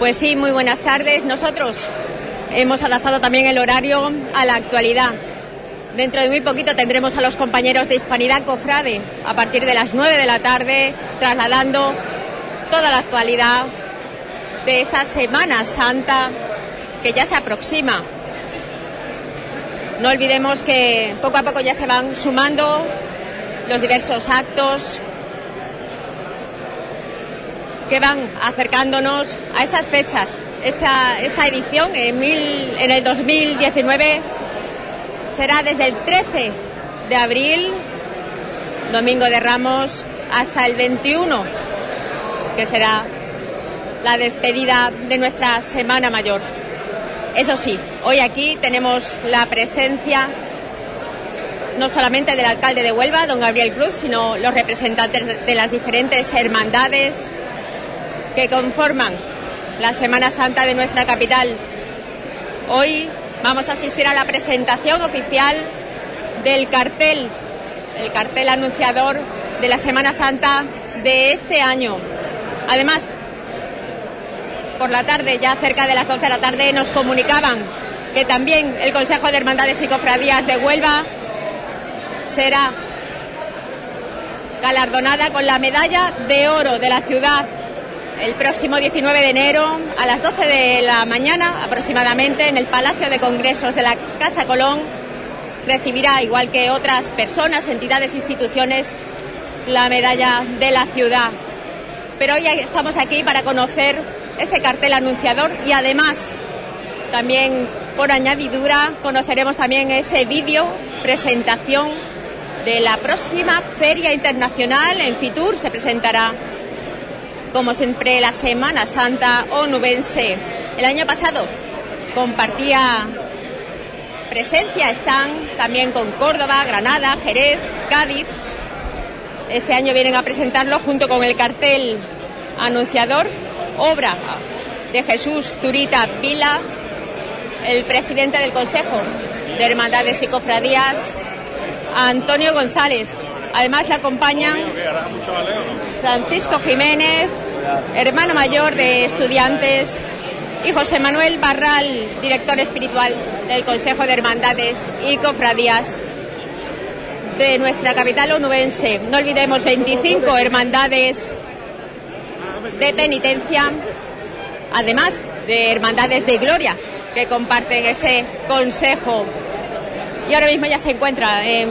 Pues sí, muy buenas tardes. Nosotros hemos adaptado también el horario a la actualidad. Dentro de muy poquito tendremos a los compañeros de Hispanidad Cofrade a partir de las 9 de la tarde, trasladando toda la actualidad de esta Semana Santa que ya se aproxima. No olvidemos que poco a poco ya se van sumando los diversos actos que van acercándonos a esas fechas. Esta, esta edición en, mil, en el 2019 será desde el 13 de abril, Domingo de Ramos, hasta el 21, que será la despedida de nuestra Semana Mayor. Eso sí, hoy aquí tenemos la presencia no solamente del alcalde de Huelva, don Gabriel Cruz, sino los representantes de las diferentes hermandades que conforman la Semana Santa de nuestra capital. Hoy vamos a asistir a la presentación oficial del cartel, el cartel anunciador de la Semana Santa de este año. Además, por la tarde, ya cerca de las 2 de la tarde, nos comunicaban que también el Consejo de Hermandades y Cofradías de Huelva será galardonada con la medalla de oro de la ciudad el próximo 19 de enero a las 12 de la mañana aproximadamente en el Palacio de Congresos de la Casa Colón recibirá, igual que otras personas, entidades, instituciones, la medalla de la ciudad. Pero hoy estamos aquí para conocer ese cartel anunciador y además también por añadidura conoceremos también ese vídeo presentación de la próxima Feria Internacional en Fitur. Se presentará como siempre, la Semana Santa onubense. El año pasado compartía presencia, están también con Córdoba, Granada, Jerez, Cádiz. Este año vienen a presentarlo junto con el cartel anunciador, obra de Jesús Zurita Vila, el presidente del Consejo de Hermandades y Cofradías, Antonio González. Además le acompañan Francisco Jiménez, hermano mayor de estudiantes, y José Manuel Barral, director espiritual del Consejo de Hermandades y Cofradías de nuestra capital onubense. No olvidemos 25 hermandades de penitencia, además de hermandades de gloria que comparten ese consejo. Y ahora mismo ya se encuentra en,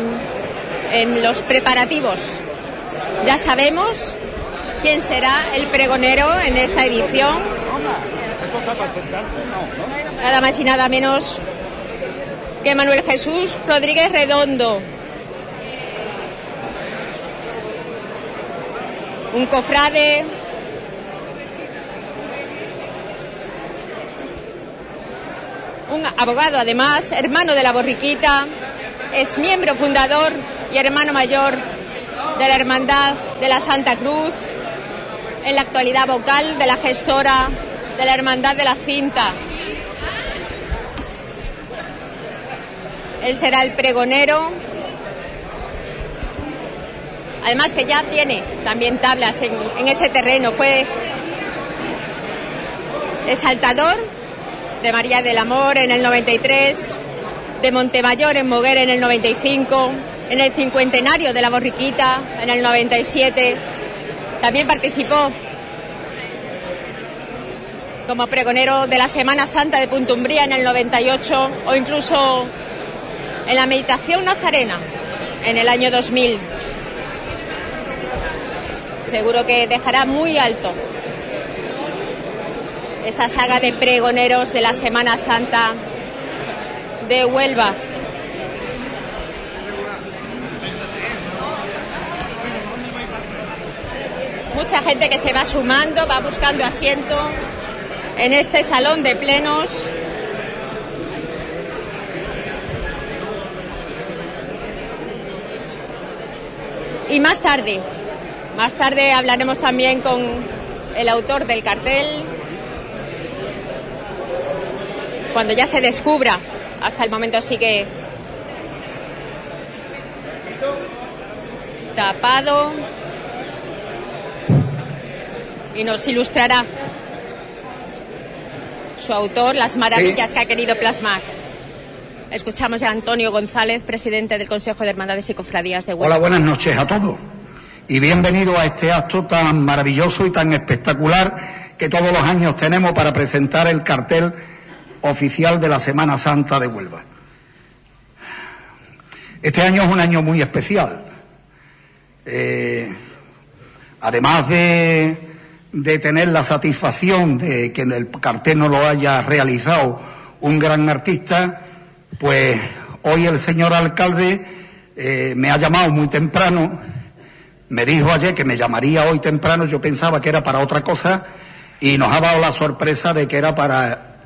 en los preparativos. Ya sabemos quién será el pregonero en esta edición. Nada más y nada menos que Manuel Jesús Rodríguez Redondo. Un cofrade un abogado además, hermano de la borriquita, es miembro fundador y hermano mayor de la Hermandad de la Santa Cruz, en la actualidad vocal de la gestora de la Hermandad de la Cinta. Él será el pregonero. Además que ya tiene también tablas en, ese terreno. Fue exaltador de María del Amor en el 93, de Montemayor en Moguer en el 95, en el cincuentenario de la Borriquita en el 97 también participó como pregonero de la Semana Santa de Puntumbría en el 98 o incluso en la Meditación Nazarena en el año 2000. Seguro que dejará muy alto esa saga de pregoneros de la Semana Santa de Huelva. Mucha gente que se va sumando, va buscando asiento en este salón de plenos. Y más tarde, más tarde hablaremos también con el autor del cartel, cuando ya se descubra, hasta el momento sigue tapado y nos ilustrará su autor, las maravillas que ha querido plasmar. Escuchamos a Antonio González, presidente del Consejo de Hermandades y Cofradías de Huelva. Hola, buenas noches a todos y bienvenido a este acto tan maravilloso y tan espectacular que todos los años tenemos para presentar el cartel oficial de la Semana Santa de Huelva. Este año es un año muy especial. Eh, además de, de tener la satisfacción de que el cartel no lo haya realizado un gran artista, pues hoy el señor alcalde eh, me ha llamado muy temprano, me dijo ayer que me llamaría hoy temprano, yo pensaba que era para otra cosa y nos ha dado la sorpresa de que era para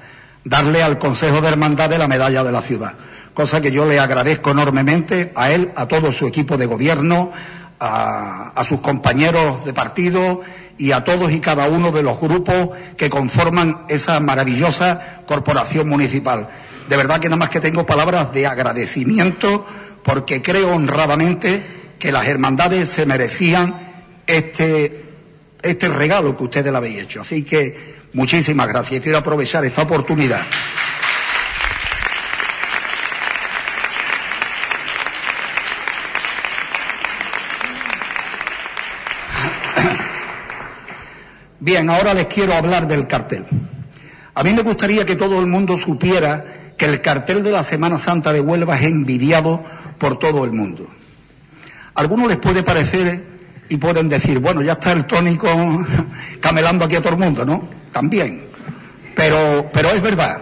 darle al Consejo de Hermandad la medalla de la ciudad, cosa que yo le agradezco enormemente a él, a todo su equipo de gobierno, a, sus compañeros de partido y a todos y cada uno de los grupos que conforman esa maravillosa corporación municipal. De verdad que nada más que tengo palabras de agradecimiento porque creo honradamente que las hermandades se merecían este, este regalo que ustedes le habéis hecho. Así que muchísimas gracias. Quiero aprovechar esta oportunidad. Bien, ahora les quiero hablar del cartel. A mí me gustaría que todo el mundo supiera que el cartel de la Semana Santa de Huelva es envidiado por todo el mundo. Algunos les puede parecer y pueden decir, bueno, ya está el tónico camelando aquí a todo el mundo, ¿no? También. Pero, pero es verdad,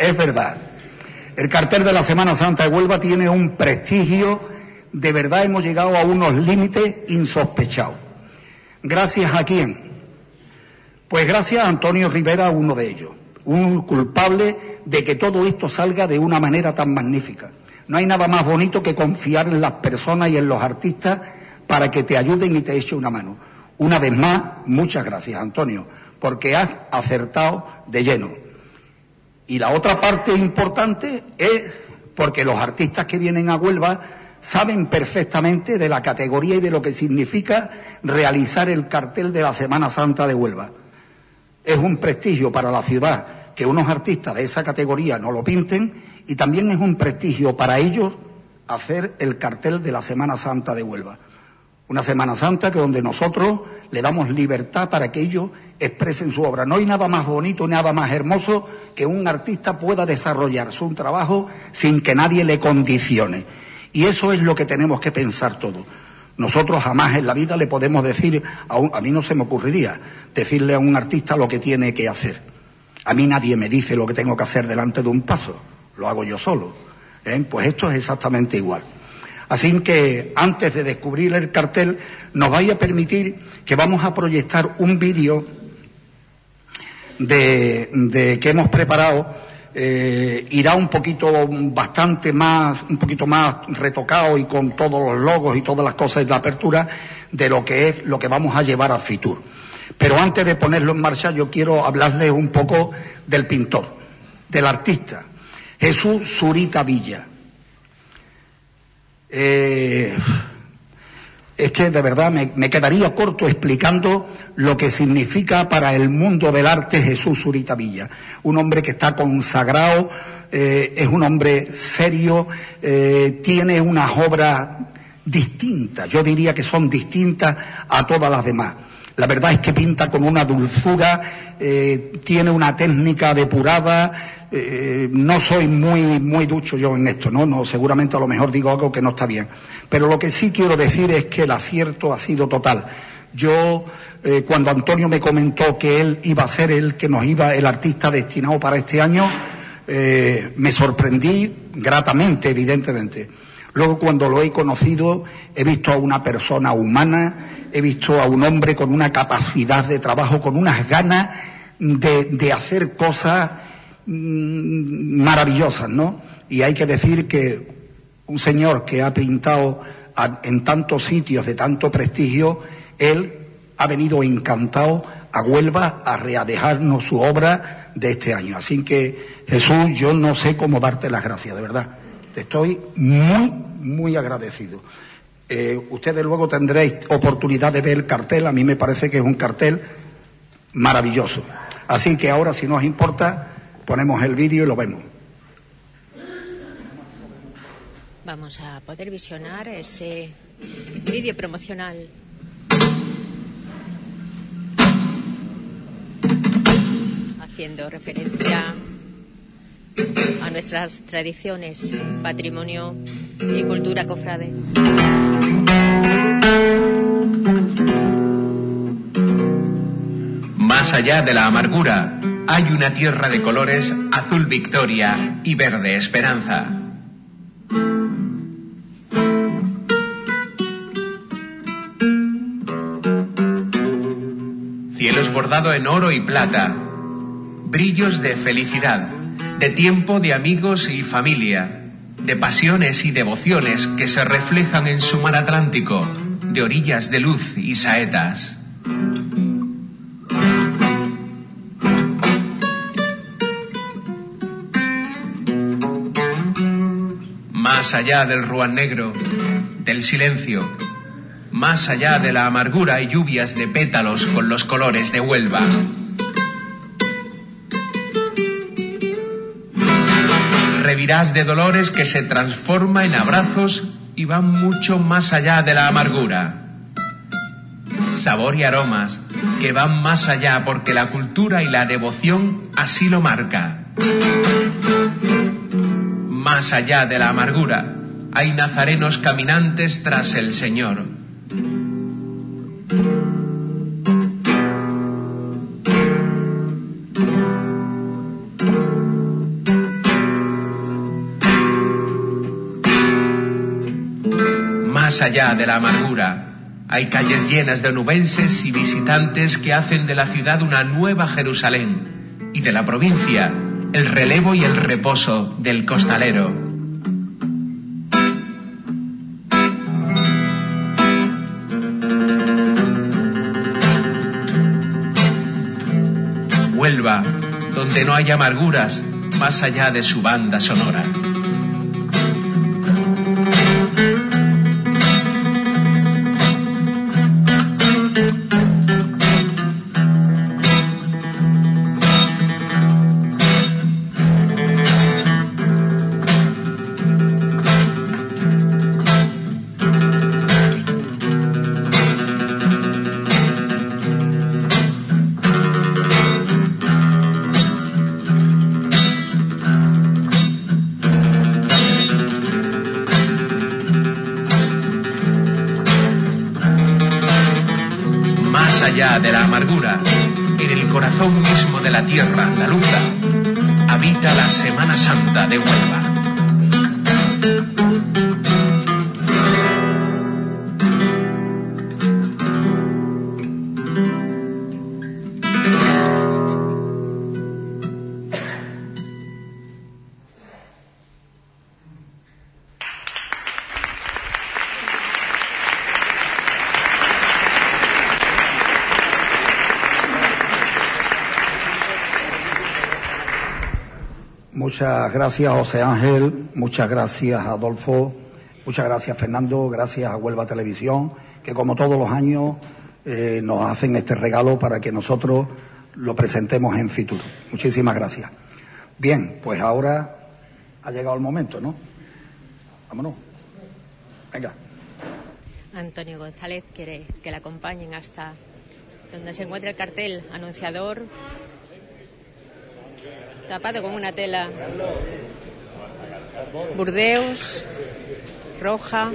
es verdad. El cartel de la Semana Santa de Huelva tiene un prestigio, de verdad hemos llegado a unos límites insospechados. ¿Gracias a quién? Pues gracias a Antonio Rivera, uno de ellos, un culpable de que todo esto salga de una manera tan magnífica. No hay nada más bonito que confiar en las personas y en los artistas para que te ayuden y te echen una mano. Una vez más, muchas gracias, Antonio, porque has acertado de lleno. Y la otra parte importante es porque los artistas que vienen a Huelva saben perfectamente de la categoría y de lo que significa realizar el cartel de la Semana Santa de Huelva es un prestigio para la ciudad que unos artistas de esa categoría no lo pinten y también es un prestigio para ellos hacer el cartel de la Semana Santa de Huelva. Una Semana Santa que donde nosotros le damos libertad para que ellos expresen su obra. No hay nada más bonito, nada más hermoso que un artista pueda desarrollar su trabajo sin que nadie le condicione. Y eso es lo que tenemos que pensar todos. Nosotros jamás en la vida le podemos decir, a, a mí no se me ocurriría, decirle a un artista lo que tiene que hacer. A mí nadie me dice lo que tengo que hacer delante de un paso, lo hago yo solo. ¿eh? Pues esto es exactamente igual. Así que antes de descubrir el cartel, nos vaya a permitir que vamos a proyectar un vídeo de, de, que hemos preparado. Eh, irá un poquito bastante más, un poquito más retocado y con todos los logos y todas las cosas de apertura de lo que es lo que vamos a llevar a Fitur. Pero antes de ponerlo en marcha, yo quiero hablarles un poco del pintor, del artista, Jesús Zurita Villa. Eh, es que de verdad me, quedaría corto explicando lo que significa para el mundo del arte Jesús Zurita Villa. Un hombre que está consagrado, eh, es un hombre serio, eh, tiene unas obras distintas, yo diría que son distintas a todas las demás. La verdad es que pinta con una dulzura, eh, tiene una técnica depurada. No soy muy, muy ducho yo en esto, ¿no? ¿no? Seguramente a lo mejor digo algo que no está bien. Pero lo que sí quiero decir es que el acierto ha sido total. Yo, eh, cuando Antonio me comentó que él iba a ser el que nos iba, el artista destinado para este año, me sorprendí gratamente, evidentemente. Luego, cuando lo he conocido, he visto a una persona humana, he visto a un hombre con una capacidad de trabajo, con unas ganas de, hacer cosas mm, maravillosas, ¿no? Y hay que decir que un señor que ha pintado en tantos sitios de tanto prestigio, él ha venido encantado a Huelva a readejarnos su obra de este año. Así que, Jesús, yo no sé cómo darte las gracias, de verdad. Te estoy muy, muy agradecido. Eh, ustedes luego tendréis oportunidad de ver el cartel. A mí me parece que es un cartel maravilloso. Así que ahora, si nos importa, ponemos el vídeo y lo vemos. Vamos a poder visionar ese vídeo promocional. Haciendo referencia a nuestras tradiciones, patrimonio y cultura cofrade. Más allá de la amargura, hay una tierra de colores azul victoria y verde esperanza. Bordado en oro y plata, brillos de felicidad, de tiempo de amigos y familia, de pasiones y devociones que se reflejan en su mar Atlántico, de orillas de luz y saetas. Más allá del ruan negro, del silencio, más allá de la amargura y lluvias de pétalos con los colores de Huelva. Revirás de dolores que se transforma en abrazos y van mucho más allá de la amargura. Sabor y aromas que van más allá porque la cultura y la devoción así lo marca. Más allá de la amargura hay nazarenos caminantes tras el Señor. Más allá de la amargura, hay calles llenas de nubenses y visitantes que hacen de la ciudad una nueva Jerusalén y de la provincia el relevo y el reposo del costalero. Donde no hay amarguras más allá de su banda sonora. Corazón mismo de la tierra andaluza, habita la Semana Santa de Huelva. Muchas gracias, José Ángel. Muchas gracias, Adolfo. Muchas gracias, Fernando. Gracias a Huelva Televisión, que como todos los años eh, nos hacen este regalo para que nosotros lo presentemos en Fitur. Muchísimas gracias. Bien, pues ahora ha llegado el momento, ¿no? Vámonos. Venga. Antonio González quiere que le acompañen hasta donde se encuentra el cartel anunciador tapado con una tela. Burdeos, roja.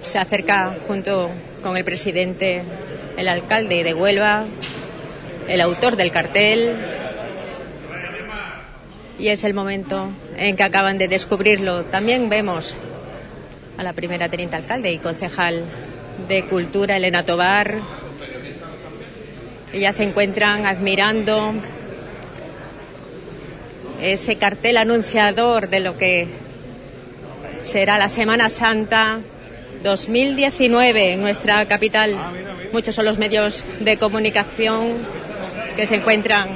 Se acerca junto con el presidente, el alcalde de Huelva, el autor del cartel. Y es el momento en que acaban de descubrirlo. También vemos a la primera teniente alcalde y concejal de Cultura, Elena Tobar. Ellas se encuentran admirando ese cartel anunciador de lo que será la Semana Santa 2019 en nuestra capital. Muchos son los medios de comunicación que se encuentran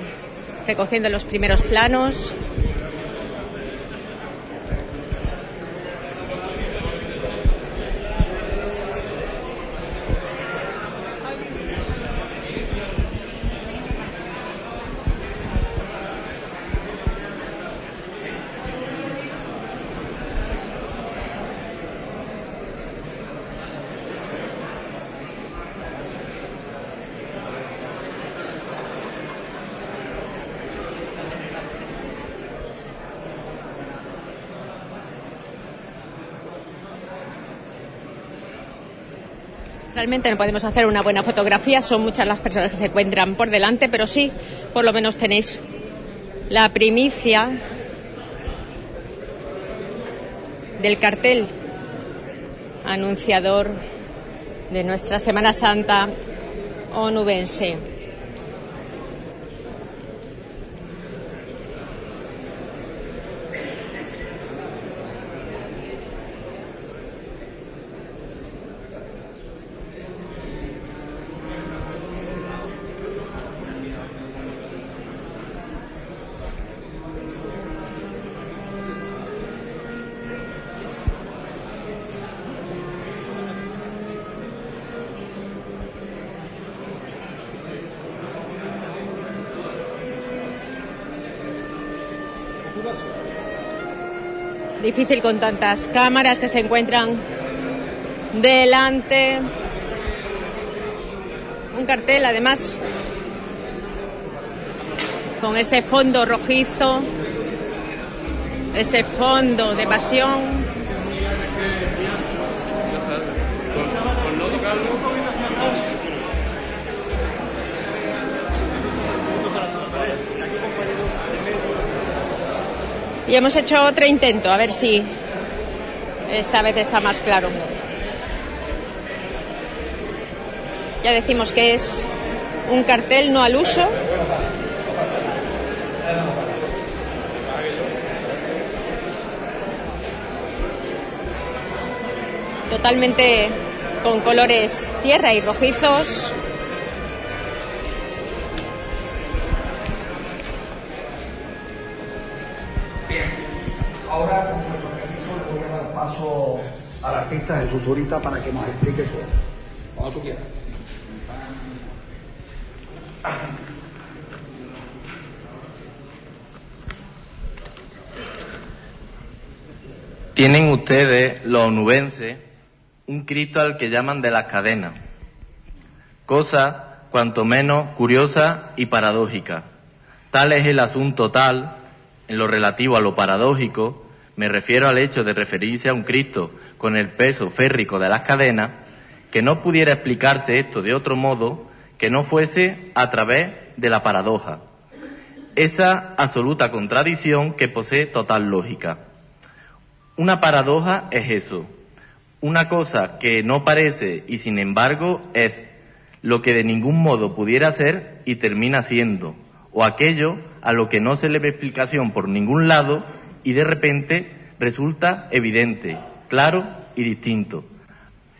recogiendo los primeros planos Realmente no podemos hacer una buena fotografía, son muchas las personas que se encuentran por delante, pero sí, por lo menos tenéis la primicia del cartel anunciador de nuestra Semana Santa onubense. Difícil con tantas cámaras que se encuentran delante. Un cartel, además, con ese fondo rojizo, ese fondo de pasión. Y hemos hecho otro intento, a ver si esta vez está más claro. Ya decimos que es un cartel no al uso. Totalmente con colores tierra y rojizos. Al artista Jesús Zurita para que nos explique eso. Cuando tú quieras. Tienen ustedes, los onubenses, un Cristo al que llaman de las cadenas. Cosa cuanto menos curiosa y paradójica. Tal es el asunto tal, en lo relativo a lo paradójico, me refiero al hecho de referirse a un Cristo con el peso férrico de las cadenas, que no pudiera explicarse esto de otro modo que no fuese a través de la paradoja. Esa absoluta contradicción que posee total lógica. Una paradoja es eso, una cosa que no parece y sin embargo es lo que de ningún modo pudiera ser y termina siendo, o aquello a lo que no se le ve explicación por ningún lado y de repente resulta evidente, claro y distinto.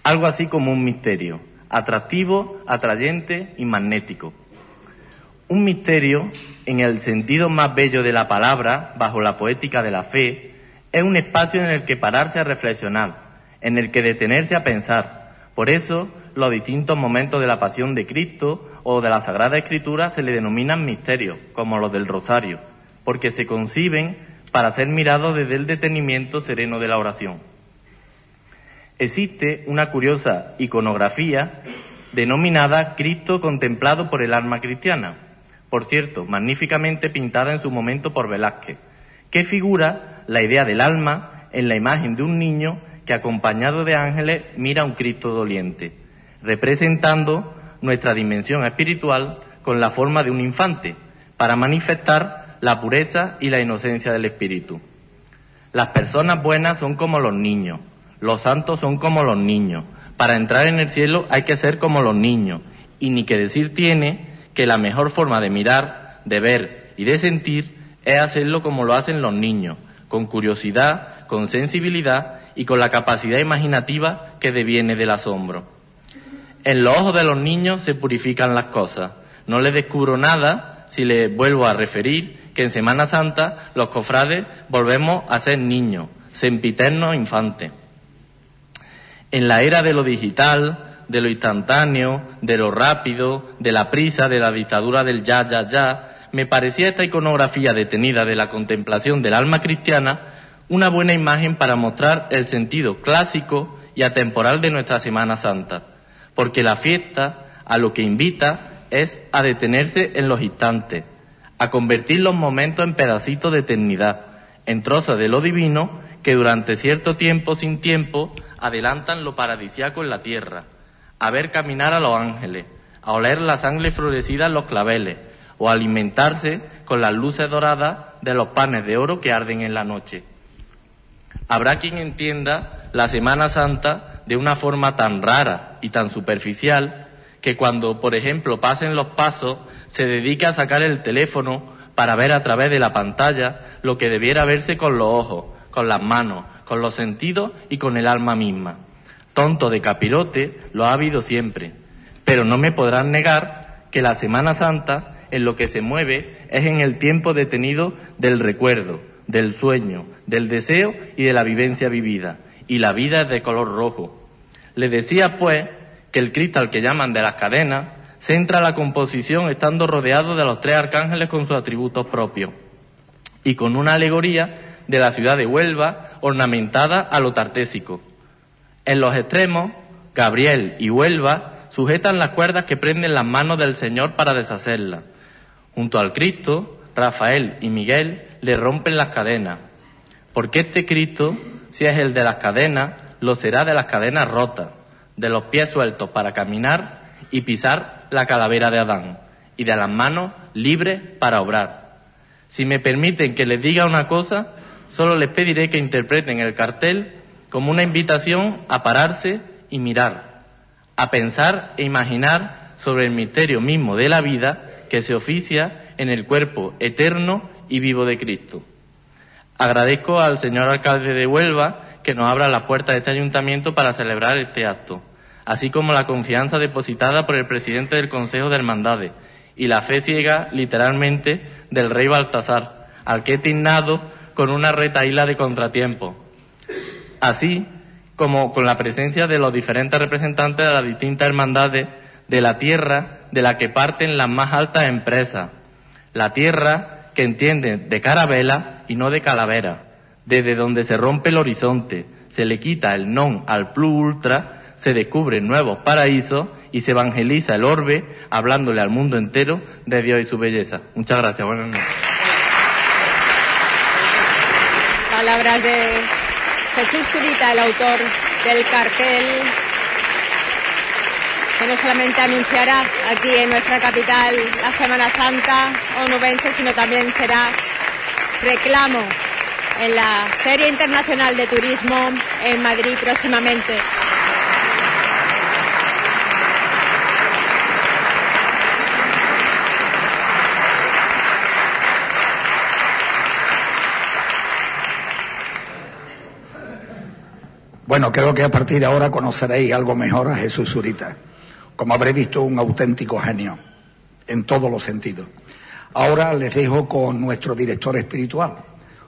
Algo así como un misterio, atractivo, atrayente y magnético. Un misterio, en el sentido más bello de la palabra, bajo la poética de la fe, es un espacio en el que pararse a reflexionar, en el que detenerse a pensar. Por eso, los distintos momentos de la pasión de Cristo o de la Sagrada Escritura se le denominan misterios, como los del Rosario, porque se conciben para ser mirados desde el detenimiento sereno de la oración. Existe una curiosa iconografía denominada Cristo contemplado por el alma cristiana, por cierto, magníficamente pintada en su momento por Velázquez, que figura la idea del alma en la imagen de un niño que acompañado de ángeles mira a un Cristo doliente, representando nuestra dimensión espiritual con la forma de un infante, para manifestar la pureza y la inocencia del espíritu. Las personas buenas son como los niños, los santos son como los niños. Para entrar en el cielo hay que ser como los niños, y ni que decir tiene que la mejor forma de mirar, de ver y de sentir es hacerlo como lo hacen los niños, con curiosidad, con sensibilidad y con la capacidad imaginativa que deviene del asombro. En los ojos de los niños se purifican las cosas. No les descubro nada si les vuelvo a referir que en Semana Santa los cofrades volvemos a ser niños, sempiternos infantes. En la era de lo digital, de lo instantáneo, de lo rápido, de la prisa, de la dictadura del ya, ya, ya, me parecía esta iconografía detenida de la contemplación del alma cristiana una buena imagen para mostrar el sentido clásico y atemporal de nuestra Semana Santa, porque la fiesta a lo que invita es a detenerse en los instantes, a convertir los momentos en pedacitos de eternidad, en trozos de lo divino que durante cierto tiempo sin tiempo adelantan lo paradisiaco en la tierra, a ver caminar a los ángeles, a oler la sangre florecida en los claveles, o alimentarse con las luces doradas de los panes de oro que arden en la noche. Habrá quien entienda la Semana Santa de una forma tan rara y tan superficial que cuando, por ejemplo, pasen los pasos, se dedique a sacar el teléfono para ver a través de la pantalla lo que debiera verse con los ojos, con las manos, con los sentidos y con el alma misma. Tonto de capirote lo ha habido siempre, pero no me podrán negar que la Semana Santa en lo que se mueve es en el tiempo detenido del recuerdo, del sueño, del deseo y de la vivencia vivida. Y la vida es de color rojo. Le decía, pues, que el cristal que llaman de las cadenas centra la composición estando rodeado de los tres arcángeles con sus atributos propios y con una alegoría de la ciudad de Huelva ornamentada a lo tartésico. En los extremos, Gabriel y Huelva sujetan las cuerdas que prenden las manos del Señor para deshacerlas. Junto al Cristo, Rafael y Miguel le rompen las cadenas. Porque este Cristo, si es el de las cadenas, lo será de las cadenas rotas, de los pies sueltos para caminar y pisar la calavera de Adán, y de las manos libres para obrar. Si me permiten que les diga una cosa, solo les pediré que interpreten el cartel como una invitación a pararse y mirar, a pensar e imaginar sobre el misterio mismo de la vida que se oficia en el cuerpo eterno y vivo de Cristo. Agradezco al señor alcalde de Huelva que nos abra la puerta de este ayuntamiento para celebrar este acto, así como la confianza depositada por el presidente del Consejo de Hermandades y la fe ciega, literalmente, del rey Baltasar, al que he tignado con una retaíla de contratiempo. Así como con la presencia de los diferentes representantes de las distintas hermandades de la tierra de la que parten las más altas empresas. La tierra que entiende de carabela y no de calavera, desde donde se rompe el horizonte, se le quita el non al plus ultra, se descubren nuevos paraísos y se evangeliza el orbe hablándole al mundo entero de Dios y su belleza. Muchas gracias. Buenas noches. Palabras de Jesús Zurita, el autor del cartel que no solamente anunciará aquí en nuestra capital la Semana Santa onubense, sino también será reclamo en la Feria Internacional de Turismo en Madrid próximamente. Bueno, creo que a partir de ahora conoceréis algo mejor a Jesús Zurita como habré visto, un auténtico genio, en todos los sentidos. Ahora les dejo con nuestro director espiritual,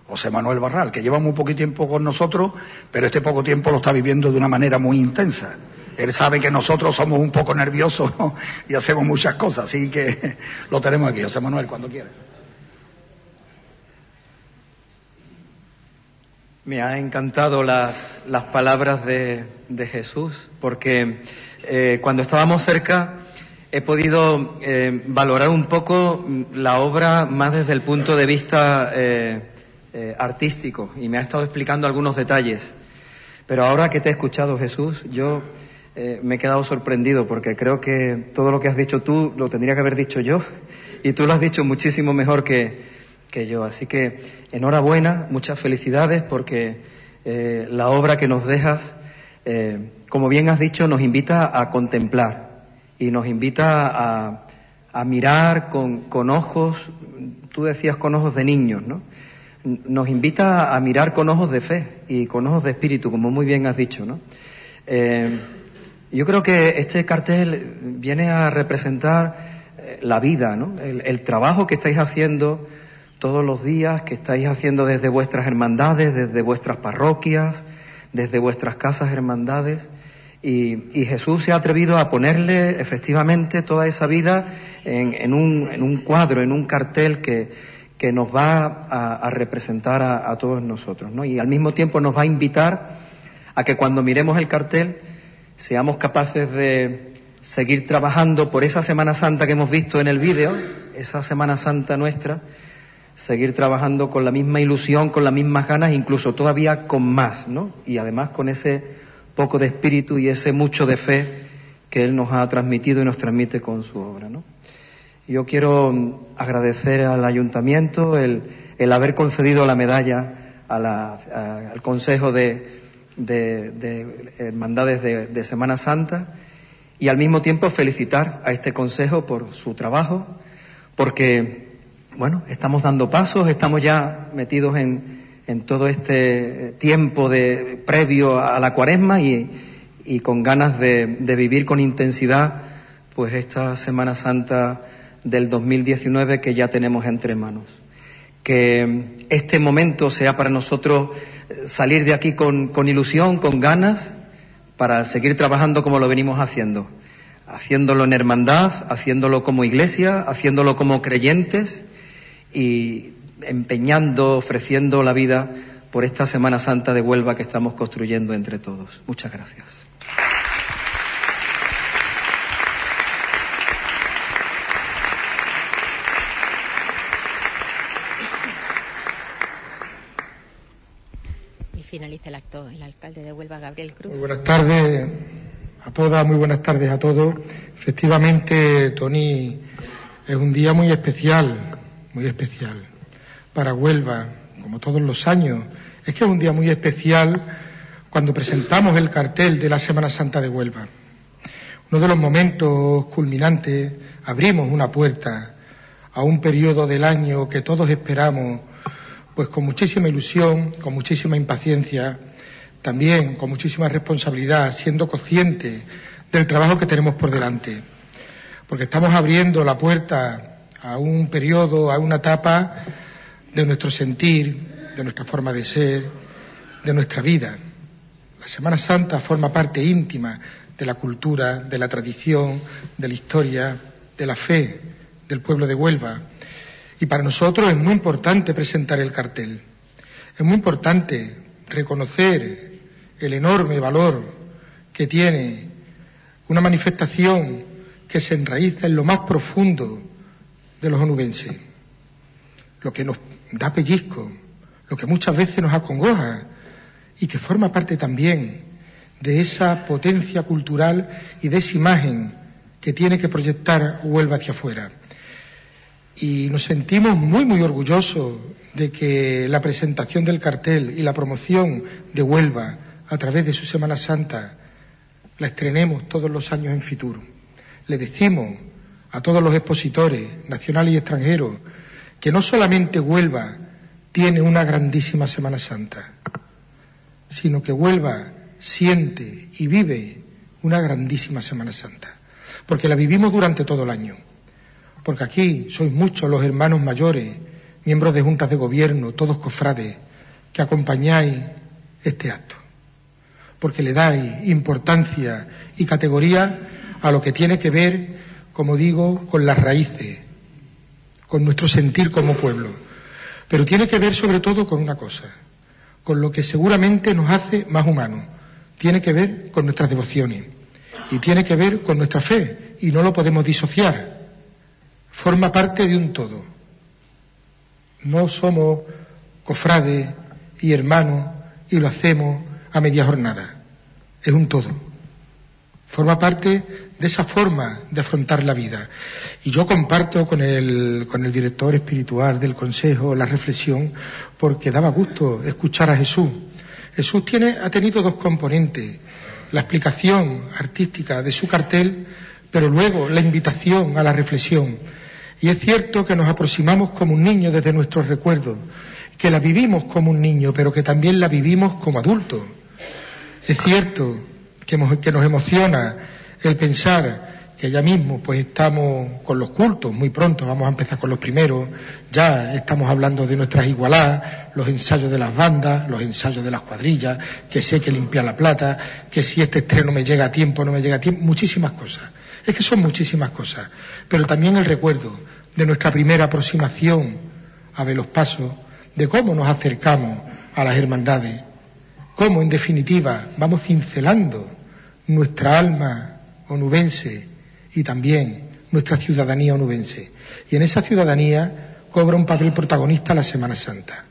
José Manuel Barral, que lleva muy poco tiempo con nosotros, pero este poco tiempo lo está viviendo de una manera muy intensa. Él sabe que nosotros somos un poco nerviosos y hacemos muchas cosas, así que lo tenemos aquí. José Manuel, cuando quiera. Me ha encantado las, las palabras de, de Jesús, porque eh, cuando estábamos cerca he podido eh, valorar un poco la obra más desde el punto de vista eh, artístico y me ha estado explicando algunos detalles. Pero ahora que te he escuchado, Jesús, yo me he quedado sorprendido porque creo que todo lo que has dicho tú lo tendría que haber dicho yo y tú lo has dicho muchísimo mejor que, que yo. Así que enhorabuena, muchas felicidades porque la obra que nos dejas como bien has dicho, nos invita a contemplar y nos invita a, mirar con, con, ojos, tú decías con ojos de niños, ¿no? Nos invita a mirar con ojos de fe y con ojos de espíritu, como muy bien has dicho, ¿no? Eh, yo creo que este cartel viene a representar eh, la vida, ¿no? El trabajo que estáis haciendo todos los días, que estáis haciendo desde vuestras hermandades, desde vuestras parroquias, desde vuestras casas hermandades. Y, Jesús se ha atrevido a ponerle efectivamente toda esa vida en, un, en un, cuadro, en un cartel que, que nos va a, representar a, todos nosotros. ¿no? Y al mismo tiempo nos va a invitar a que cuando miremos el cartel seamos capaces de seguir trabajando por esa Semana Santa que hemos visto en el vídeo, esa Semana Santa nuestra, seguir trabajando con la misma ilusión, con las mismas ganas, incluso todavía con más, ¿no? Y además con ese poco de espíritu y ese mucho de fe que Él nos ha transmitido y nos transmite con su obra. ¿no? Yo quiero agradecer al Ayuntamiento el, el haber concedido la medalla a la, al Consejo de, de, Hermandades de, de Semana Santa y al mismo tiempo felicitar a este Consejo por su trabajo, porque, bueno, estamos dando pasos, estamos ya metidos en, en todo este tiempo de, previo a la cuaresma y, y con ganas de, vivir con intensidad pues esta Semana Santa del 2019 que ya tenemos entre manos. Que este momento sea para nosotros salir de aquí con ilusión, con ganas, para seguir trabajando como lo venimos haciendo. Haciéndolo en hermandad, haciéndolo como iglesia, haciéndolo como creyentes y empeñando, ofreciendo la vida por esta Semana Santa de Huelva que estamos construyendo entre todos. Muchas gracias. Y finaliza el acto el alcalde de Huelva, Gabriel Cruz. Muy buenas tardes a todas, muy buenas tardes a todos. Efectivamente, Tony, es un día muy especial, muy especial para Huelva, como todos los años. Es que es un día muy especial cuando presentamos el cartel de la Semana Santa de Huelva. Uno de los momentos culminantes, abrimos una puerta a un periodo del año que todos esperamos, pues con muchísima ilusión, con muchísima impaciencia, también con muchísima responsabilidad, siendo conscientes del trabajo que tenemos por delante. Porque estamos abriendo la puerta a un periodo, a una etapa de nuestro sentir, de nuestra forma de ser, de nuestra vida. La Semana Santa forma parte íntima de la cultura, de la tradición, de la historia, de la fe del pueblo de Huelva. Y para nosotros es muy importante presentar el cartel. Es muy importante reconocer el enorme valor que tiene una manifestación que se enraiza en lo más profundo de los onubenses. Lo que nos da pellizco, lo que muchas veces nos acongoja y que forma parte también de esa potencia cultural y de esa imagen que tiene que proyectar Huelva hacia afuera. Y nos sentimos muy, muy orgullosos de que la presentación del cartel y la promoción de Huelva a través de su Semana Santa la estrenemos todos los años en Fitur. Le decimos a todos los expositores, nacionales y extranjeros, que no solamente Huelva tiene una grandísima Semana Santa, sino que Huelva siente y vive una grandísima Semana Santa, porque la vivimos durante todo el año, porque aquí sois muchos los hermanos mayores, miembros de juntas de gobierno, todos cofrades, que acompañáis este acto, porque le dais importancia y categoría a lo que tiene que ver, como digo, con las raíces, con nuestro sentir como pueblo. Pero tiene que ver sobre todo con una cosa, con lo que seguramente nos hace más humanos. Tiene que ver con nuestras devociones y tiene que ver con nuestra fe y no lo podemos disociar. Forma parte de un todo. No somos cofrades y hermanos y lo hacemos a media jornada. Es un todo. Forma parte de esa forma de afrontar la vida. Y yo comparto con el, con el director espiritual del Consejo la reflexión porque daba gusto escuchar a Jesús. Jesús tiene, ha tenido dos componentes, la explicación artística de su cartel, pero luego la invitación a la reflexión. Y es cierto que nos aproximamos como un niño desde nuestros recuerdos, que la vivimos como un niño, pero que también la vivimos como adultos. Es cierto que, que nos emociona el pensar que ya mismo pues estamos con los cultos, muy pronto vamos a empezar con los primeros, ya estamos hablando de nuestras igualadas, los ensayos de las bandas, los ensayos de las cuadrillas, que hay que limpiar la plata, que si este estreno me llega a tiempo, no me llega a tiempo, muchísimas cosas. Es que son muchísimas cosas, pero también el recuerdo de nuestra primera aproximación a ver los pasos, de cómo nos acercamos a las hermandades, cómo en definitiva vamos cincelando nuestra alma onubense y también nuestra ciudadanía onubense. Y en esa ciudadanía cobra un papel protagonista la Semana Santa.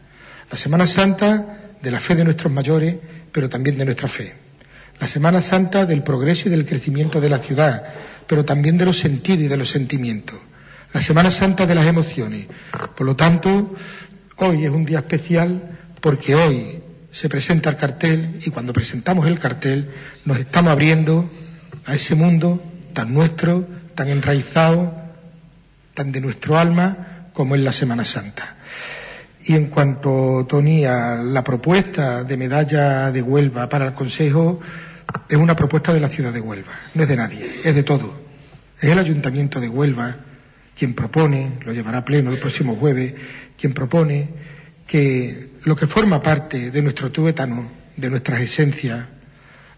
La Semana Santa de la fe de nuestros mayores, pero también de nuestra fe. La Semana Santa del progreso y del crecimiento de la ciudad, pero también de los sentidos y de los sentimientos. La Semana Santa de las emociones. Por lo tanto, hoy es un día especial porque hoy se presenta el cartel y cuando presentamos el cartel nos estamos abriendo a ese mundo tan nuestro, tan enraizado, tan de nuestro alma como es la Semana Santa. Y en cuanto, Tony, a la propuesta de medalla de Huelva para el Consejo, es una propuesta de la ciudad de Huelva, no es de nadie, es de todo. Es el Ayuntamiento de Huelva quien propone, lo llevará a pleno el próximo jueves, quien propone que lo que forma parte de nuestro tuétano, de nuestras esencias,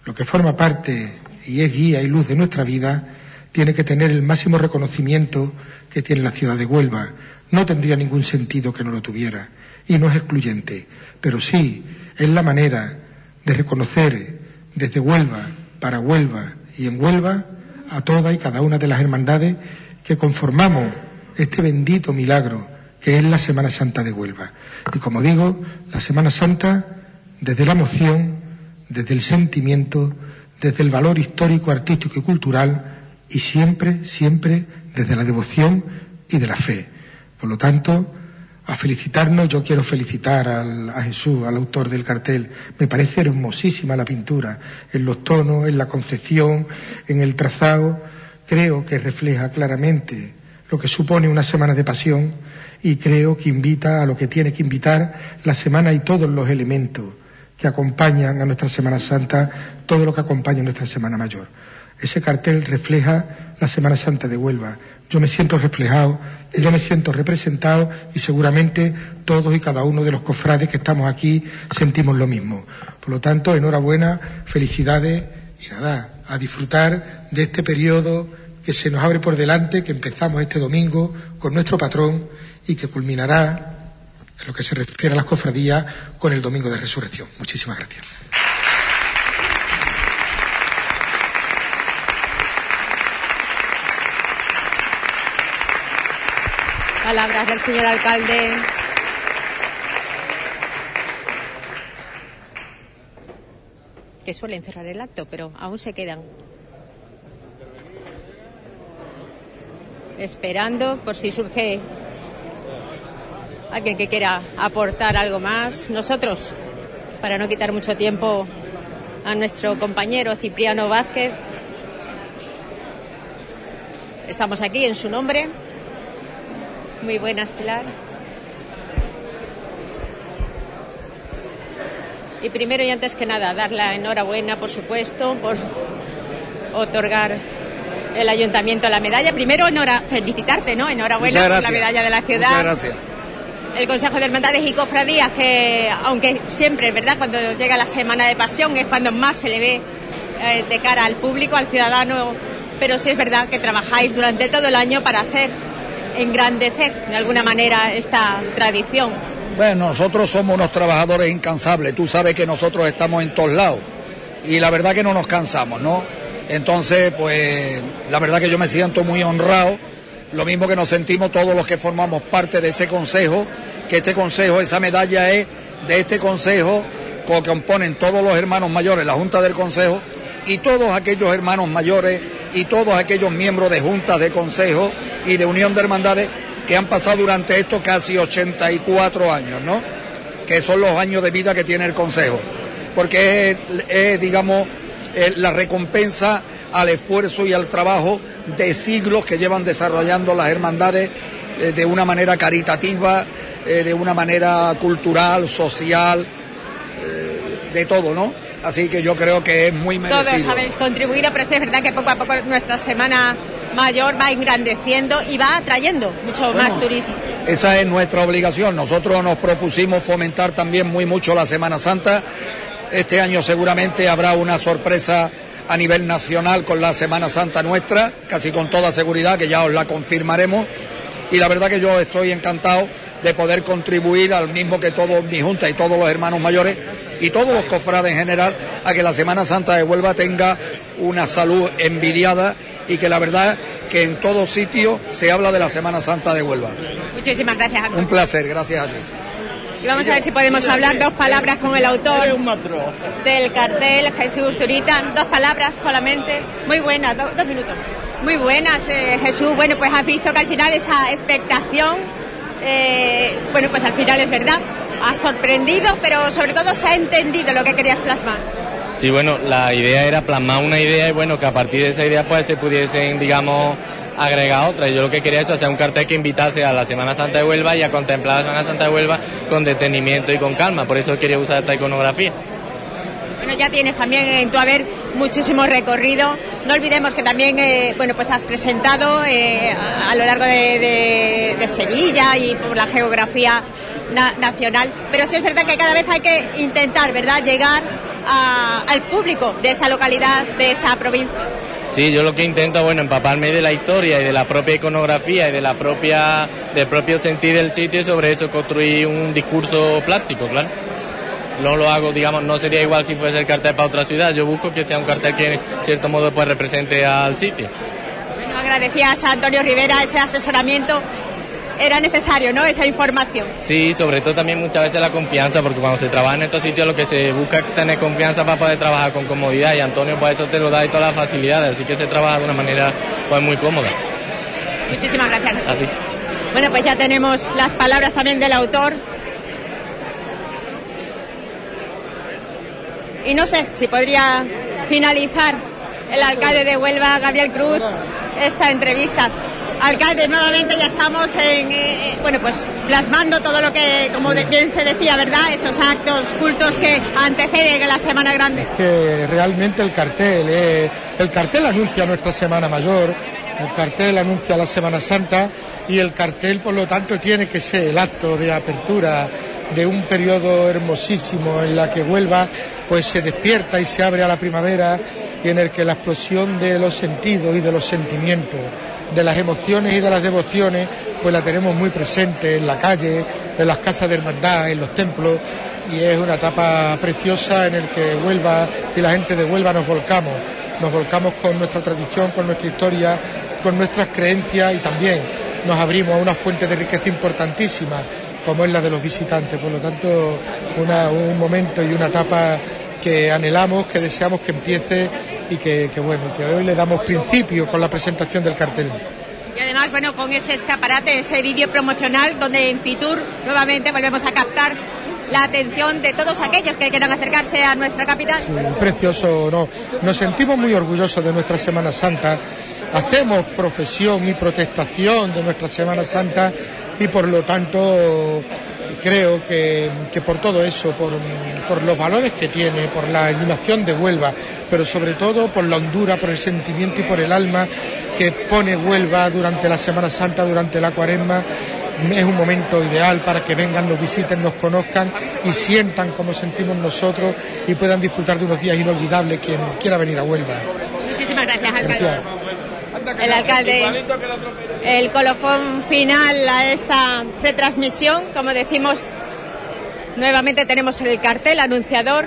lo que forma parte y es guía y luz de nuestra vida, tiene que tener el máximo reconocimiento que tiene la ciudad de Huelva. No tendría ningún sentido que no lo tuviera. Y no es excluyente, pero sí es la manera de reconocer desde Huelva, para Huelva y en Huelva, a todas y cada una de las hermandades que conformamos este bendito milagro que es la Semana Santa de Huelva. Y como digo, la Semana Santa desde la emoción, desde el sentimiento, desde el valor histórico, artístico y cultural, y siempre, siempre desde la devoción y de la fe. Por lo tanto, a felicitarnos, yo quiero felicitar a Jesús, al autor del cartel. Me parece hermosísima la pintura, en los tonos, en la concepción, en el trazado. Creo que refleja claramente lo que supone una semana de pasión y creo que invita a lo que tiene que invitar la semana y todos los elementos que acompañan a nuestra Semana Santa, todo lo que acompaña a nuestra Semana Mayor. Ese cartel refleja la Semana Santa de Huelva. Yo me siento reflejado, yo me siento representado y seguramente todos y cada uno de los cofrades que estamos aquí sentimos lo mismo. Por lo tanto, enhorabuena, felicidades y nada, a disfrutar de este periodo que se nos abre por delante, que empezamos este domingo con nuestro patrón y que culminará en lo que se refiere a las cofradías con el domingo de resurrección. Muchísimas gracias. Palabras del señor alcalde. Que suelen cerrar el acto, pero aún se quedan. Esperando por si surge alguien que quiera aportar algo más. Nosotros, para no quitar mucho tiempo a nuestro compañero Cipriano Vázquez, estamos aquí en su nombre muy buenas, Pilar. Y primero y antes que nada, dar la enhorabuena, por supuesto, por otorgar el ayuntamiento la medalla. Primero, felicitarte, ¿no? Enhorabuena por la medalla de la ciudad. Muchas gracias. El Consejo de Hermandades y Cofradías, que aunque siempre, ¿verdad? Cuando llega la Semana de Pasión es cuando más se le ve eh, de cara al público, al ciudadano, pero sí es verdad que trabajáis durante todo el año para hacer engrandecer de alguna manera esta tradición. Bueno, nosotros somos unos trabajadores incansables, tú sabes que nosotros estamos en todos lados y la verdad que no nos cansamos, ¿no? Entonces, pues la verdad que yo me siento muy honrado, lo mismo que nos sentimos todos los que formamos parte de ese consejo, que este consejo, esa medalla es de este consejo, que componen todos los hermanos mayores, la Junta del Consejo, y todos aquellos hermanos mayores y todos aquellos miembros de juntas de consejo y de unión de hermandades que han pasado durante estos casi 84 años, ¿no? Que son los años de vida que tiene el consejo. Porque es, digamos, la recompensa al esfuerzo y al trabajo de siglos que llevan desarrollando las hermandades eh, de una manera caritativa, eh, de una manera cultural, social, eh, de todo, ¿no? Así que yo creo que es muy merecido. Todos habéis contribuido, pero sí es verdad que poco a poco nuestra semana mayor va engrandeciendo y va atrayendo mucho más turismo. Esa es nuestra obligación. Nosotros nos propusimos fomentar también muy mucho la Semana Santa. Este año seguramente habrá una sorpresa a nivel nacional con la Semana Santa nuestra, casi con toda seguridad, que ya os la confirmaremos. Y la verdad que yo estoy encantado de poder contribuir al mismo que todos mi junta y todos los hermanos mayores y todos los cofrades en general a que la Semana Santa de Huelva tenga una salud envidiada y que la verdad que en todo sitio se habla de la Semana Santa de Huelva. Muchísimas gracias. Un placer, gracias a ti. Y vamos a ver si podemos hablar dos palabras con el autor del cartel, Jesús Zurita. Dos palabras solamente. Muy buenas, dos minutos. Muy buenas, eh, Jesús. Bueno, pues has visto que al final esa expectación, eh, bueno, pues al final es verdad. Ha sorprendido, pero sobre todo se ha entendido lo que querías plasmar. Sí, bueno, la idea era plasmar una idea y bueno, que a partir de esa idea pues se pudiesen, digamos, agregar otra. Yo lo que quería es hacer un cartel que invitase a la Semana Santa de Huelva y a contemplar la Semana Santa de Huelva con detenimiento y con calma. Por eso quería usar esta iconografía. Bueno, ya tienes también en tu haber muchísimo recorrido. No olvidemos que también, eh, bueno, pues has presentado eh, a, lo largo de, Sevilla y por la geografía nacional. Pero sí es verdad que cada vez hay que intentar, ¿verdad?, llegar al público de esa localidad, de esa provincia. Sí, yo lo que intento, bueno, empaparme de la historia y de la propia iconografía y de la propia, del propio sentir del sitio y sobre eso construir un discurso plástico, claro. No lo hago, digamos, no sería igual si fuese el cartel para otra ciudad. Yo busco que sea un cartel que, en cierto modo, pues represente al sitio. Bueno, agradecías a Antonio Rivera ese asesoramiento era necesario, ¿no? Esa información. Sí, sobre todo también muchas veces la confianza, porque cuando se trabaja en estos sitios lo que se busca es tener confianza para poder trabajar con comodidad y Antonio pues eso te lo da y todas las facilidades, así que se trabaja de una manera pues muy cómoda. Muchísimas gracias. Bueno, pues ya tenemos las palabras también del autor. Y no sé si podría finalizar el alcalde de Huelva, Gabriel Cruz, esta entrevista. Alcalde, nuevamente ya estamos en, eh, bueno, pues plasmando todo lo que, como de bien se decía, ¿verdad? Esos actos cultos que anteceden a la Semana Grande. que realmente el cartel, eh, el cartel anuncia nuestra Semana Mayor, el cartel anuncia la Semana Santa y el cartel, por lo tanto, tiene que ser el acto de apertura de un periodo hermosísimo en la que Huelva pues se despierta y se abre a la primavera y en el que la explosión de los sentidos y de los sentimientos de las emociones y de las devociones, pues la tenemos muy presente en la calle, en las casas de hermandad, en los templos, y es una etapa preciosa en el que Huelva y la gente de Huelva nos volcamos, nos volcamos con nuestra tradición, con nuestra historia, con nuestras creencias y también nos abrimos a una fuente de riqueza importantísima como es la de los visitantes. Por lo tanto, un momento y una etapa que anhelamos, que deseamos que empiece y que, bueno, que hoy le damos principio con la presentación del cartel. Y además, bueno, con ese escaparate, ese vídeo promocional donde en Fitur nuevamente volvemos a captar la atención de todos aquellos que quieran acercarse a nuestra capital. Sí, precioso, no. Nos sentimos muy orgullosos de nuestra Semana Santa. Hacemos profesión y protestación de nuestra Semana Santa y por lo tanto creo que, por todo eso, por, los valores que tiene, por la animación de Huelva, pero sobre todo por la hondura, por el sentimiento y por el alma que pone Huelva durante la Semana Santa, durante la cuaresma, es un momento ideal para que vengan, nos visiten, nos conozcan y sientan como sentimos nosotros y puedan disfrutar de unos días inolvidables quien quiera venir a Huelva. Muchísimas gracias, alcalde. El alcalde, el colofón final a esta retransmisión, como decimos, nuevamente tenemos el cartel anunciador,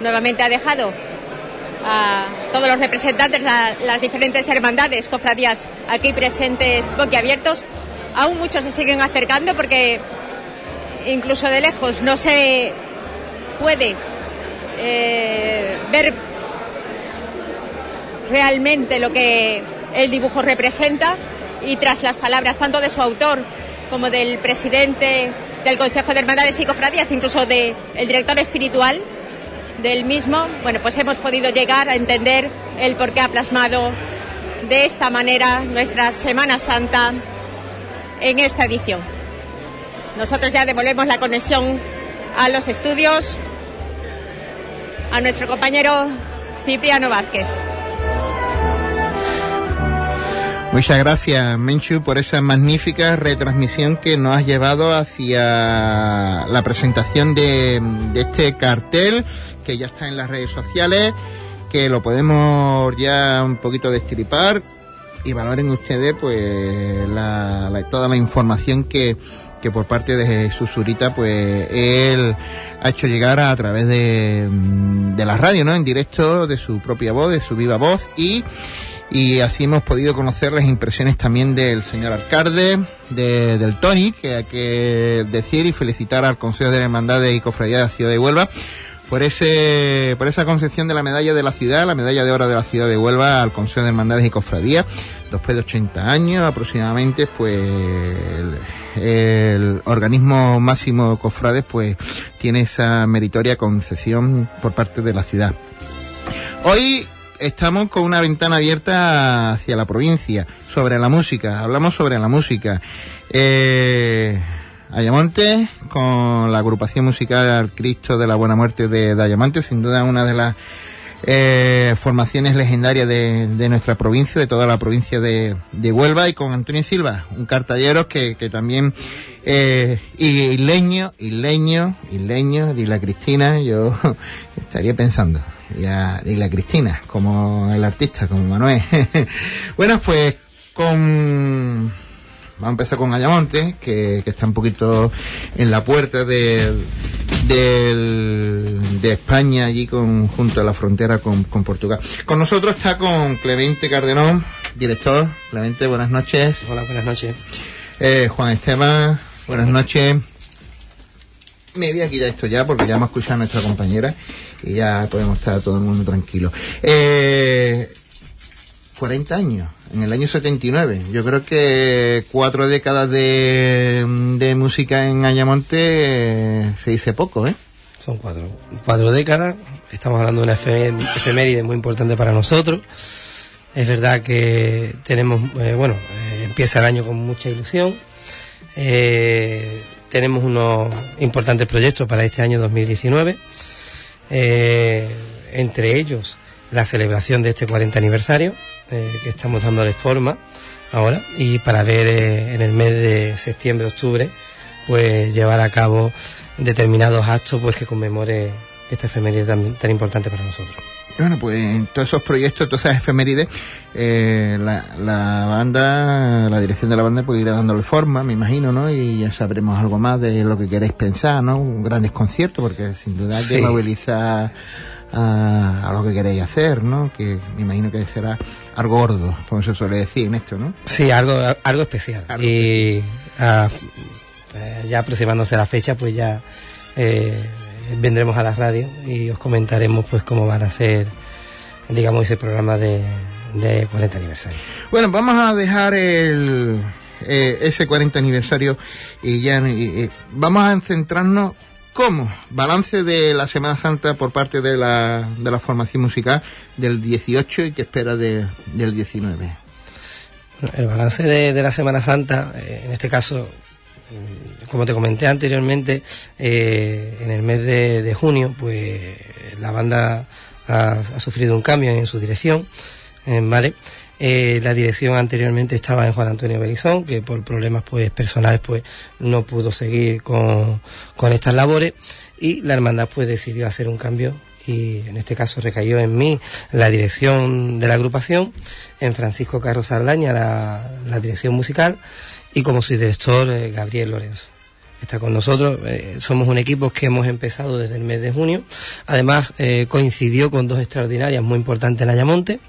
nuevamente ha dejado a todos los representantes, a las diferentes hermandades, cofradías aquí presentes boquiabiertos. Aún muchos se siguen acercando porque incluso de lejos no se puede eh, ver realmente lo que el dibujo representa y tras las palabras tanto de su autor como del presidente del Consejo de Hermandades y Cofradías, incluso del director espiritual del mismo, bueno, pues hemos podido llegar a entender el por qué ha plasmado de esta manera nuestra Semana Santa en esta edición. Nosotros ya devolvemos la conexión a los estudios a nuestro compañero Cipriano Vázquez. Muchas gracias, Menchu, por esa magnífica retransmisión que nos has llevado hacia la presentación de, este cartel que ya está en las redes sociales, que lo podemos ya un poquito destripar y valoren ustedes pues toda la información que, que por parte de Jesús Zurita pues él ha hecho llegar a, través de, de la radio, ¿no? En directo, de su propia voz, de su viva voz y y así hemos podido conocer las impresiones también del señor alcalde, de, del Tony, que hay que decir y felicitar al Consejo de la Hermandad y Cofradía de la Ciudad de Huelva por ese por esa concepción de la medalla de la ciudad, la medalla de oro de la ciudad de Huelva al Consejo de Hermandades y Cofradías, después de 80 años aproximadamente, pues el, el organismo máximo cofrades pues tiene esa meritoria concesión por parte de la ciudad. Hoy estamos con una ventana abierta hacia la provincia, sobre la música, hablamos sobre la música. Eh, Ayamonte, con la agrupación musical Cristo de la Buena Muerte de, Ayamonte, sin duda una de las eh, formaciones legendarias de, de, nuestra provincia, de toda la provincia de, de Huelva, y con Antonio Silva, un cartallero que, también, eh, y leño, y leño, y leño, y la Cristina, yo estaría pensando, ya, y la Cristina, como el artista, como Manuel. bueno, pues con Vamos a empezar con Ayamonte, que, que está un poquito en la puerta de, de España, allí con, junto a la frontera con, con Portugal. Con nosotros está con Clemente Cardenón, director. Clemente, buenas noches. Hola, buenas noches. Eh, Juan Esteban, buenas noches. Me voy a quitar esto ya porque ya hemos escuchado a nuestra compañera y ya podemos estar todo el mundo tranquilo. Eh, 40 años, en el año 79. Yo creo que cuatro décadas de, de música en Ayamonte eh, se dice poco, ¿eh? Son cuatro, cuatro décadas. Estamos hablando de una efeméride muy importante para nosotros. Es verdad que tenemos, eh, bueno, eh, empieza el año con mucha ilusión. Eh, tenemos unos importantes proyectos para este año 2019. Eh, entre ellos, la celebración de este 40 aniversario, eh, que estamos dándole forma ahora, y para ver eh, en el mes de septiembre, octubre, pues llevar a cabo determinados actos pues que conmemore esta efeméride tan, tan importante para nosotros. Bueno, pues en todos esos proyectos, todas esas efemérides, eh, la, la, banda, la dirección de la banda puede ir dándole forma, me imagino, ¿no? Y ya sabremos algo más de lo que queréis pensar, ¿no? Un grandes conciertos, porque sin duda hay que Sí. movilizar a, a lo que queréis hacer, ¿no? Que me imagino que será algo gordo, como se suele decir en esto, ¿no? Sí, algo, algo especial. Algo y ah, eh, ya aproximándose la fecha, pues ya eh, vendremos a la radio y os comentaremos pues cómo van a ser, digamos, ese programa de, de 40 aniversario. Bueno, vamos a dejar el, eh, ese 40 aniversario y ya vamos a centrarnos cómo balance de la Semana Santa por parte de la, de la formación musical del 18 y que espera de, del 19. El balance de, de la Semana Santa, eh, en este caso, como te comenté anteriormente, eh, en el mes de, junio, pues la banda ha, sufrido un cambio en su dirección, eh, ¿vale? Eh, la dirección anteriormente estaba en Juan Antonio Belizón, que por problemas pues personales pues no pudo seguir con, con estas labores y la hermandad pues decidió hacer un cambio y en este caso recayó en mí la dirección de la agrupación, en Francisco Carlos Ardaña la, la dirección musical y como su director eh, Gabriel Lorenzo. Está con nosotros, eh, somos un equipo que hemos empezado desde el mes de junio, además eh, coincidió con dos extraordinarias muy importantes en Ayamonte,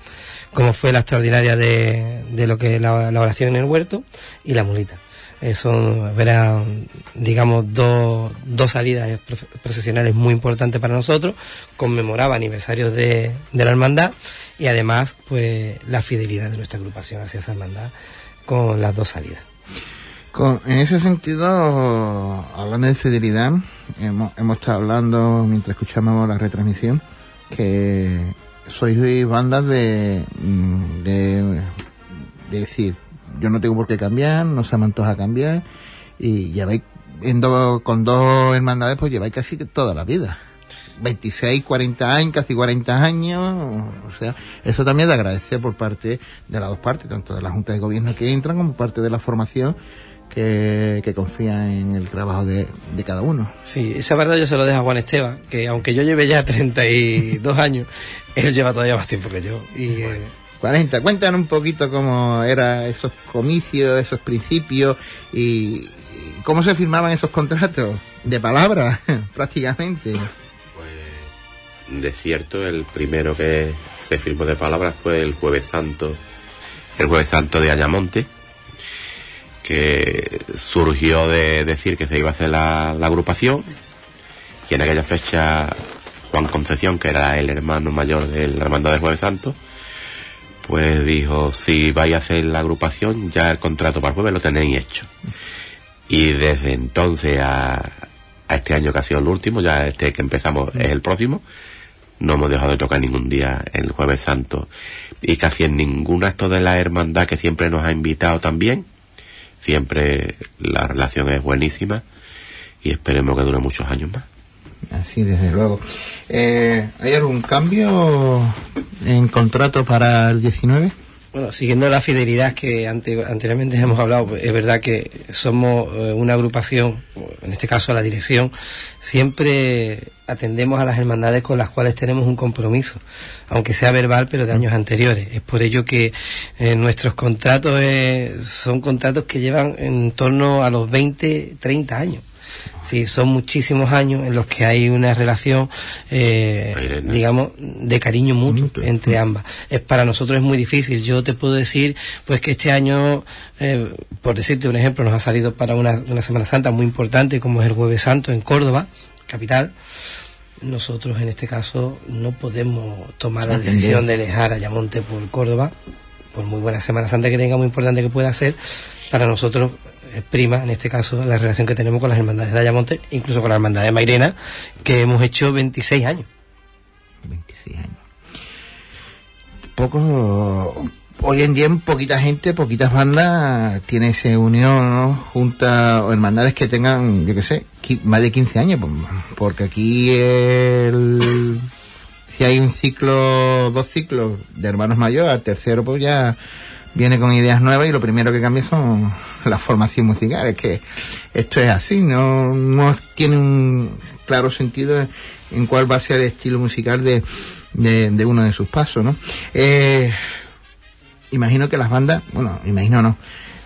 como fue la extraordinaria de, lo que la, la oración en el huerto y la mulita. Son, eran, digamos, dos, dos salidas procesionales muy importantes para nosotros, conmemoraba aniversarios de, de la hermandad y además, pues, la fidelidad de nuestra agrupación hacia esa hermandad con las dos salidas. Con, en ese sentido, hablando de fidelidad, hemos, hemos estado hablando mientras escuchamos la retransmisión que sois bandas de, mm, de, de decir, yo no tengo por qué cambiar, no se me antoja cambiar, y lleváis en do- con dos hermandades, pues lleváis casi toda la vida. 26, 40 años, casi 40 años, o sea, eso también de agradecer por parte de las dos partes, tanto de la Junta de Gobierno que entran como parte de la formación que, que confía en el trabajo de, de cada uno. Sí, esa verdad yo se lo dejo a Juan Esteban, que aunque yo lleve ya 32 años, él lleva todavía más tiempo que yo. Y, eh, 40, cuéntanos un poquito cómo eran esos comicios, esos principios y, y cómo se firmaban esos contratos de palabra, prácticamente. Pues de cierto, el primero que se firmó de palabras fue el Jueves Santo el Jueves Santo de Ayamonte, que surgió de decir que se iba a hacer la, agrupación, y en aquella fecha Juan Concepción, que era el hermano mayor de la Hermandad del Jueves Santo, pues dijo, si vais a hacer la agrupación, ya el contrato para el jueves lo tenéis hecho. Y desde entonces a, a este año que ha sido el último, ya este que empezamos es el próximo, no hemos dejado de tocar ningún día el jueves santo. Y casi en ningún acto de la hermandad que siempre nos ha invitado también, siempre la relación es buenísima y esperemos que dure muchos años más. Así, desde luego. Eh, ¿Hay algún cambio en contrato para el 19? Bueno, siguiendo la fidelidad que ante, anteriormente hemos hablado, es verdad que somos eh, una agrupación, en este caso la dirección, siempre atendemos a las hermandades con las cuales tenemos un compromiso, aunque sea verbal, pero de años anteriores. Es por ello que eh, nuestros contratos eh, son contratos que llevan en torno a los 20, 30 años. Sí, son muchísimos años en los que hay una relación, eh, digamos, de cariño mutuo entre ambas. Es para nosotros es muy difícil. Yo te puedo decir, pues que este año, eh, por decirte un ejemplo, nos ha salido para una, una Semana Santa muy importante, como es el Jueves Santo en Córdoba, capital. Nosotros en este caso no podemos tomar la decisión de dejar a Ayamonte por Córdoba, por muy buena Semana Santa que tenga, muy importante que pueda ser, para nosotros es prima, en este caso, la relación que tenemos con las hermandades de Ayamonte, incluso con la hermandad de Mairena, que hemos hecho 26 años. 26 años. Poco, hoy en día poquita gente, poquitas bandas tiene esa unión, ¿no? Junta o hermandades que tengan, yo qué sé, más de 15 años, pues, porque aquí el, si hay un ciclo, dos ciclos de hermanos mayores, al tercero pues ya viene con ideas nuevas y lo primero que cambia son la formación musical. Es que esto es así, no, no tiene un claro sentido en, en cuál va a ser el estilo musical de, de, de uno de sus pasos, ¿no? Eh, imagino que las bandas, bueno, imagino no,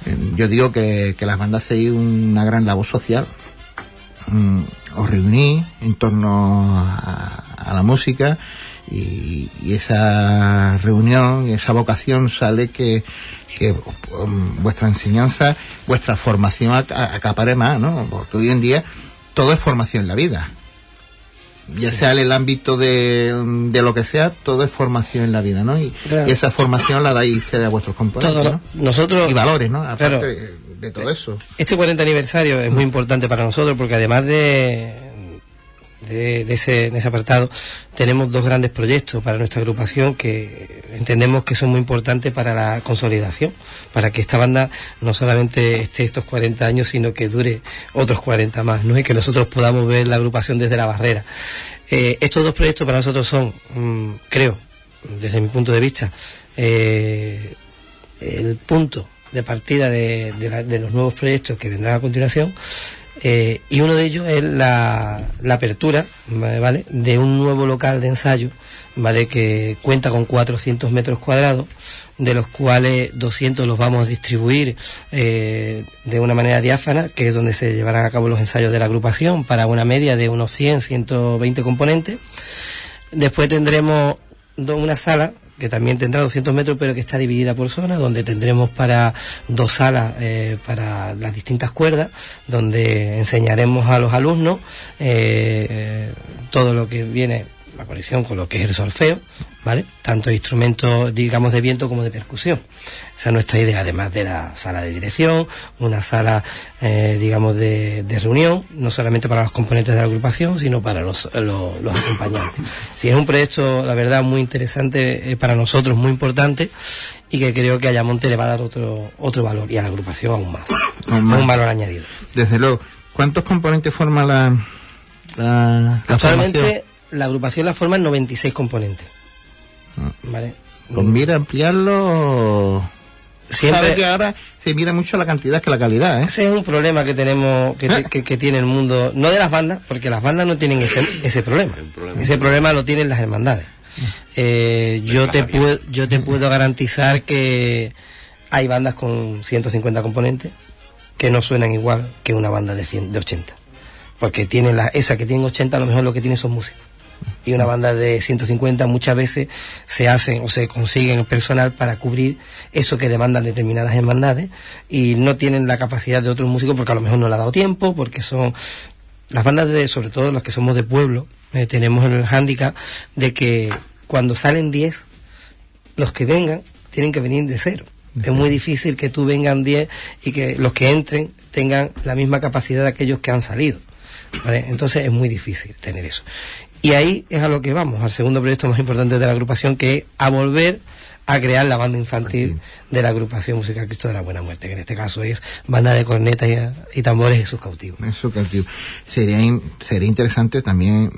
eh, yo digo que, que las bandas hacéis una gran labor social, mm, os reunís en torno a, la música y, esa reunión, esa vocación sale que, que um, vuestra enseñanza, vuestra formación ac- acapare más, ¿no? Porque hoy en día todo es formación en la vida. Ya sea en el ámbito de, de lo que sea, todo es formación en la vida, ¿no? Y, Claro. y esa formación la dais a vuestros lo- ¿no? nosotros- Y valores, ¿no? Aparte Claro. de, de todo eso. Este 40 aniversario es muy importante para nosotros porque además de, de, ese, de ese apartado tenemos dos grandes proyectos para nuestra agrupación que entendemos que son muy importantes para la consolidación, para que esta banda no solamente esté estos 40 años, sino que dure otros 40 más, ¿no? Y que nosotros podamos ver la agrupación desde la barrera. Eh, estos dos proyectos para nosotros son, mm, creo, desde mi punto de vista, eh, el punto de partida de los nuevos proyectos que vendrán a continuación eh, y uno de ellos es la, apertura de un nuevo local de ensayo ¿vale? que cuenta con 400 metros cuadrados de los cuales 200 los vamos a distribuir eh, de una manera diáfana, que es donde se llevarán a cabo los ensayos de la agrupación, para una media de unos 100, 120 componentes. Después tendremos una sala que también tendrá 200 metros, pero que está dividida por zona, donde tendremos para dos salas eh, para las distintas cuerdas, donde enseñaremos a los alumnos eh, eh, todo lo que viene la conexión con lo que es el solfeo, ¿vale? Tanto instrumentos, digamos, de viento como de percusión. Esa es nuestra idea, además de la sala de dirección, una sala, eh, digamos, de, de reunión, no solamente para los componentes de la agrupación, sino para los, los, los acompañantes. Sí, es un proyecto, la verdad, muy interesante eh, para nosotros, muy importante, y que creo que a Ayamonte le va a dar otro, otro valor, y a la agrupación aún más. Aún más. Un valor añadido. Desde luego. ¿Cuántos componentes forma la, la, la Actualmente, formación? La agrupación la forman 96 componentes. Ah. ¿Vale? ¿Con mira ampliarlo? Siempre- Sabe que ahora se mira mucho la cantidad que la calidad, ¿eh? Ese es un problema que tenemos, que, te- que- que tiene el mundo, no de las bandas, porque las bandas no tienen ese, ese problema. Ese problema lo tienen las hermandades. Eh, yo te puedo, yo te puedo garantizar que hay bandas con 150 componentes que no suenan igual que una banda de, 100, de 80. Porque tienen la, esa que tiene 80 a lo mejor lo que tiene son músicos. Y una banda de 150 muchas veces se hacen o se consiguen personal para cubrir eso que demandan determinadas hermandades y no tienen la capacidad de otros músicos porque a lo mejor no le ha dado tiempo, porque son las bandas de, sobre todo las que somos de pueblo, eh, tenemos el hándicap de que cuando salen 10, los que vengan tienen que venir de cero. Es muy difícil que tú vengan 10 y que los que entren tengan la misma capacidad de aquellos que han salido. Entonces es muy difícil tener eso. Y ahí es a lo que vamos, al segundo proyecto más importante de la agrupación, que es a volver a crear la banda infantil de la agrupación musical Cristo de la Buena Muerte, que en este caso es banda de cornetas y, tambores y sus cautivos. Jesús cautivo. Sería, sería interesante también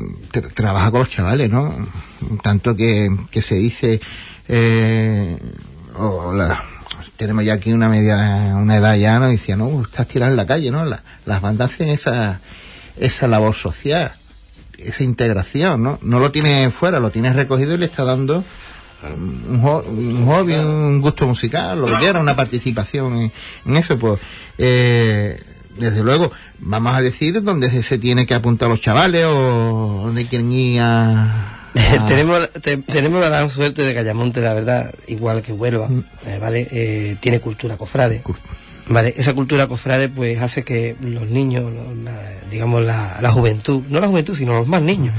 trabajar con los chavales, ¿no? Tanto que, que se dice, eh, tenemos ya aquí una media, una edad ya, ¿no? Decía, no, estás tirando en la calle, ¿no? las bandas hacen esa, esa labor social, esa integración, ¿no? No lo tiene fuera, lo tiene recogido y le está dando un, hobby, un gusto musical, lo que quiera, una participación en, eso, pues, eh, desde luego, vamos a decir dónde se tiene que apuntar los chavales o dónde quieren ir a... tenemos, tenemos la gran suerte de que Ayamonte, la verdad, igual que Huelva, mm. eh, ¿vale? Eh, tiene cultura cofrade. Vale, esa cultura cofrade pues hace que los niños, digamos la, juventud, no la juventud sino los más niños,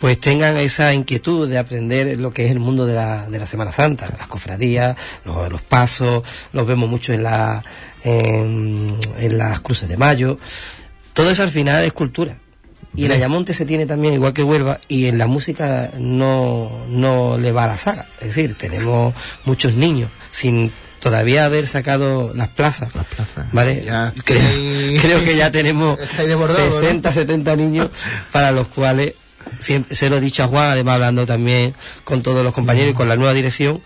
pues tengan esa inquietud de aprender lo que es el mundo de la, de la Semana Santa, las cofradías, los, los pasos, los vemos mucho en, la, en, las cruces de mayo, todo eso al final es cultura. Y en Ayamonte se tiene también, igual que Huelva, y en la música no, no le va a la saga. Es decir, tenemos muchos niños sin todavía haber sacado las plazas, ¿vale? creo, que ya tenemos 60, 70 niños para los cuales, siempre, se lo he dicho a Juan, además hablando también con todos los compañeros y con la nueva dirección,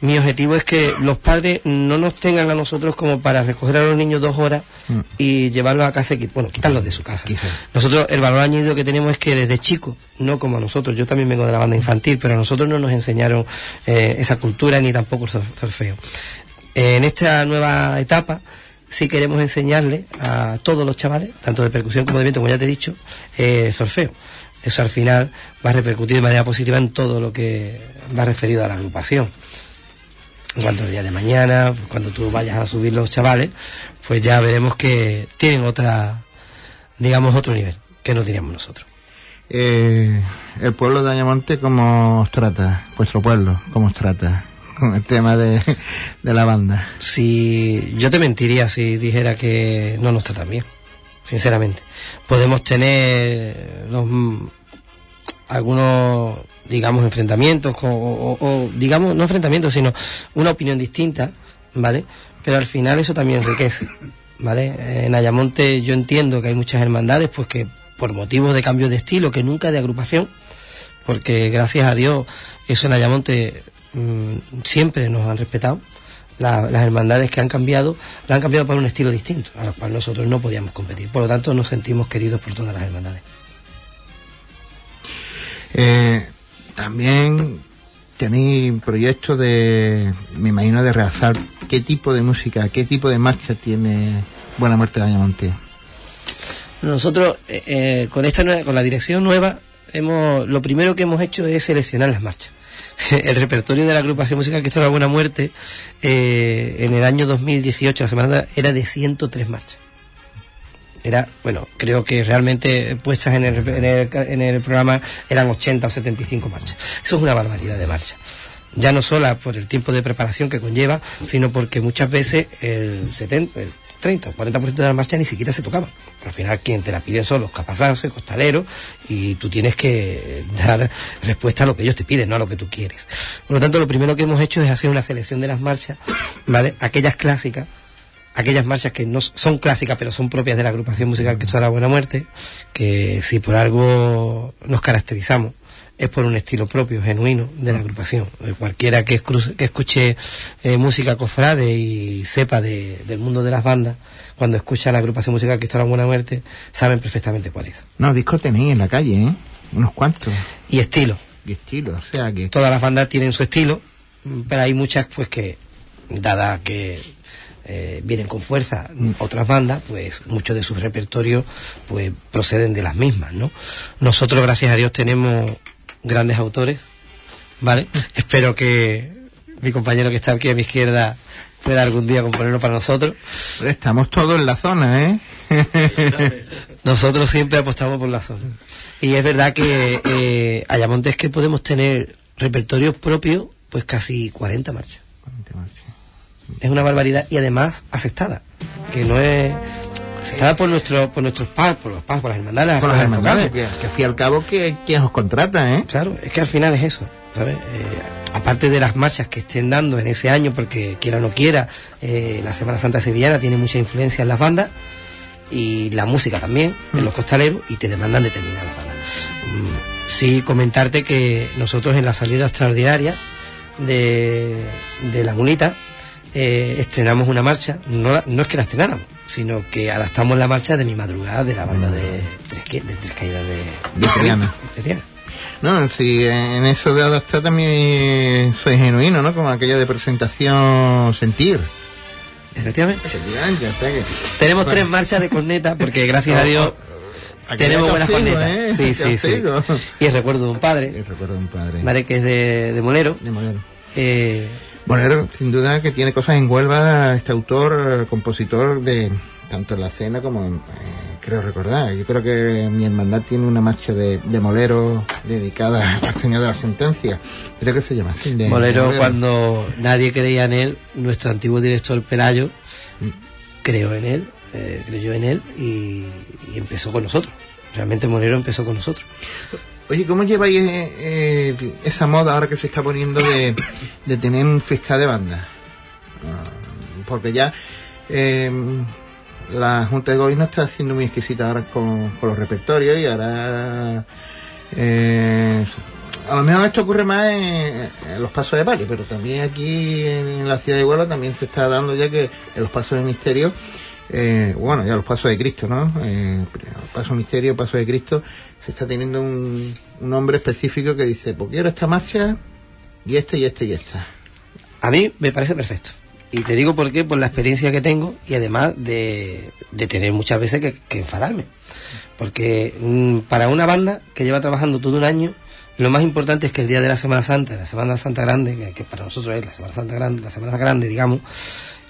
mi objetivo es que los padres no nos tengan a nosotros como para recoger a los niños dos horas mm. y llevarlos a casa, bueno, quitarlos de su casa. Nosotros, el valor añadido que tenemos es que desde chicos, no como a nosotros, yo también vengo de la banda infantil, pero a nosotros no nos enseñaron eh, esa cultura ni tampoco el feo en esta nueva etapa sí queremos enseñarle a todos los chavales, tanto de percusión como de viento, como ya te he dicho, eh, solfeo. Eso al final va a repercutir de manera positiva en todo lo que va referido a la agrupación. En cuanto al día de mañana, cuando tú vayas a subir los chavales, pues ya veremos que tienen otra, digamos, otro nivel que no teníamos nosotros. Eh, el pueblo de Ayamonte, ¿cómo os trata? Vuestro pueblo, ¿cómo os trata? Con el tema de, la banda. Si yo te mentiría si dijera que no nos tratan bien, sinceramente. Podemos tener los, algunos, digamos, enfrentamientos, o, digamos, no enfrentamientos, sino una opinión distinta, ¿vale? Pero al final eso también enriquece, ¿vale? En Ayamonte yo entiendo que hay muchas hermandades, pues que por motivos de cambio de estilo, que nunca de agrupación, porque gracias a Dios eso en Ayamonte Mm, siempre nos han respetado. las hermandades que han cambiado, las han cambiado para un estilo distinto, a los cuales nosotros no podíamos competir. Por lo tanto, nos sentimos queridos por todas las hermandades. Eh, también tenéis proyectos de, me imagino, de realzar qué tipo de música, qué tipo de marcha tiene Buena Muerte de Ayamonte. Nosotros, eh, eh, con esta con la dirección nueva, hemos, lo primero que hemos hecho es seleccionar las marchas. el repertorio de la agrupación musical que está la Buena Muerte eh, en el año 2018, la semana era de 103 marchas. Era, bueno, creo que realmente puestas en el, en el, programa eran 80 o 75 marchas. Eso es una barbaridad de marchas ya no solo por el tiempo de preparación que conlleva, sino porque muchas veces el 70, 30 o 40% de las marchas ni siquiera se tocaban. al final quien te la piden son los capazazos, costaleros, y tú tienes que dar respuesta a lo que ellos te piden, no a lo que tú quieres. Por lo tanto, lo primero que hemos hecho es hacer una selección de las marchas, ¿vale? Aquellas clásicas, aquellas marchas que no son clásicas pero son propias de la agrupación musical que es la Buena Muerte, que si por algo nos caracterizamos es por un estilo propio, genuino de la agrupación. Eh, cualquiera que, escuche eh, música cofrade y sepa del mundo de las bandas, cuando escucha la agrupación musical que está la Buena Muerte, saben perfectamente cuál es. No, discos tenéis en la calle, ¿eh? Unos cuantos. Y estilo. Y estilo, o sea que... Todas las bandas tienen su estilo, pero hay muchas pues que, dada que eh, vienen con fuerza otras bandas, pues muchos de sus repertorios pues proceden de las mismas, ¿no? Nosotros, gracias a Dios, tenemos grandes autores, ¿vale? Espero que mi compañero que está aquí a mi izquierda pueda algún día componerlo para nosotros. Estamos todos en la zona, ¿eh? nosotros siempre apostamos por la zona. Y es verdad que eh, Ayamonte es que podemos tener repertorios propios, pues casi 40 marchas. 40 marchas. Es una barbaridad y además aceptada, que no es aceptada por nuestro, por nuestros padres, por los padres, por las hermandades, por las hermandades, que, que al fin y al cabo que quien os contrata, ¿eh? Claro, es que al final es eso, ¿sabes? Eh, aparte de las marchas que estén dando en ese año, porque quiera o no quiera, eh, la Semana Santa Sevillana tiene mucha influencia en las bandas y la música también, en los costaleros, y te demandan determinadas bandas. Mm, sí, comentarte que nosotros en la salida extraordinaria de, de la mulita eh, estrenamos una marcha, no, no es que la estrenáramos, sino que adaptamos la marcha de mi madrugada de la banda de Tres, de tres Caídas de, de Triana. de Triana. No, si en eso de adaptar también soy genuino, ¿no? Como aquella de presentación sentir. Efectivamente. Efectivamente, o sea que- Tenemos Bueno. tres marchas de corneta porque gracias a Dios Aquí tenemos te buenas cornetas. ¿eh? Sí, sí, sí. Y el recuerdo de un padre, El recuerdo de un padre. ¿vale? Que es de, de Molero. De Molero. Eh, Bolero, sin duda que tiene cosas en Huelva, este autor, eh, compositor de tanto en la cena como en, eh, creo recordar. Yo creo que mi hermandad tiene una marcha de, de Molero dedicada al Señor de la Sentencia. Creo que se llama así. de- Molero, de cuando nadie creía en él, nuestro antiguo director Pelayo creó en él, eh, creyó en él y, y empezó con nosotros. Realmente Molero empezó con nosotros. Oye, ¿cómo lleváis eh, eh, esa moda ahora que se está poniendo de, tener un fiscal de banda? Ah, porque ya eh, la Junta de Gobierno está haciendo muy exquisita ahora con, los repertorios y ahora eh, a lo mejor esto ocurre más en, en los pasos de palio, pero también aquí en, la ciudad de Huelva también se está dando ya que en los pasos de misterio eh, bueno, ya los pasos de Cristo, ¿no? Eh, paso misterio, paso de Cristo, se está teniendo un, un nombre específico que dice, pues quiero esta marcha y esta y esta y esta. A mí me parece perfecto. Y te digo por qué, por la experiencia que tengo y además de, de tener muchas veces que, enfadarme. Porque mm, para una banda que lleva trabajando todo un año, lo más importante es que el día de la Semana Santa, la Semana Santa Grande, que, que para nosotros es la Semana Santa Grande, la Semana Grande, digamos,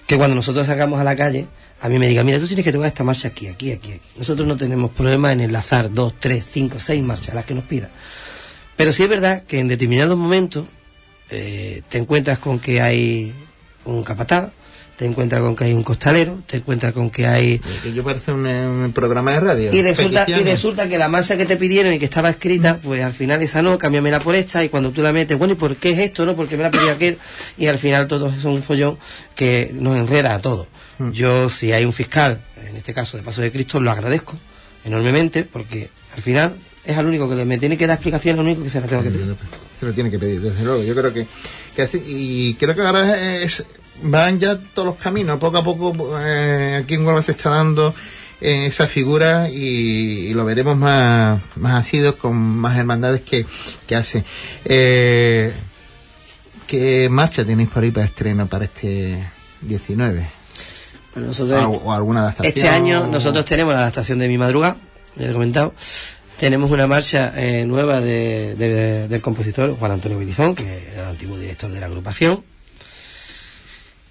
que cuando nosotros sacamos a la calle, a mí me diga, mira, tú tienes que tocar esta marcha aquí, aquí, aquí, aquí. Nosotros no tenemos problema en enlazar dos, tres, cinco, seis marchas, las que nos pida. Pero sí es verdad que en determinados momentos eh, te encuentras con que hay un capataz, te encuentras con que hay un costalero, te encuentras con que hay... Yo parece un, un programa de radio. Y resulta, y resulta que la marcha que te pidieron y que estaba escrita, pues al final esa no, cámbiamela por esta, y cuando tú la metes, bueno, ¿y por qué es esto, no? Porque me la pidió aquel, y al final todo es un follón que nos enreda a todos. Yo, si hay un fiscal, en este caso de Paso de Cristo, lo agradezco enormemente, porque al final es al único que le, me tiene que dar explicación, es al único que se la tengo que pedir. Se lo tiene que pedir, desde luego. Yo creo que, que así- y creo que ahora es, van ya todos los caminos. Poco a poco eh, aquí en Huelva se está dando eh, esa figura y, y lo veremos más, más asidos con más hermandades que, que hacen. Eh, ¿Qué marcha tenéis por ahí para estreno para este 19? Bueno, nosotros Ah, o alguna adaptación. Este año nosotros tenemos la adaptación de Mi Madruga, ya he comentado. Tenemos una marcha eh, nueva de- de- del compositor Juan Antonio Bilizón, que era el antiguo director de la agrupación.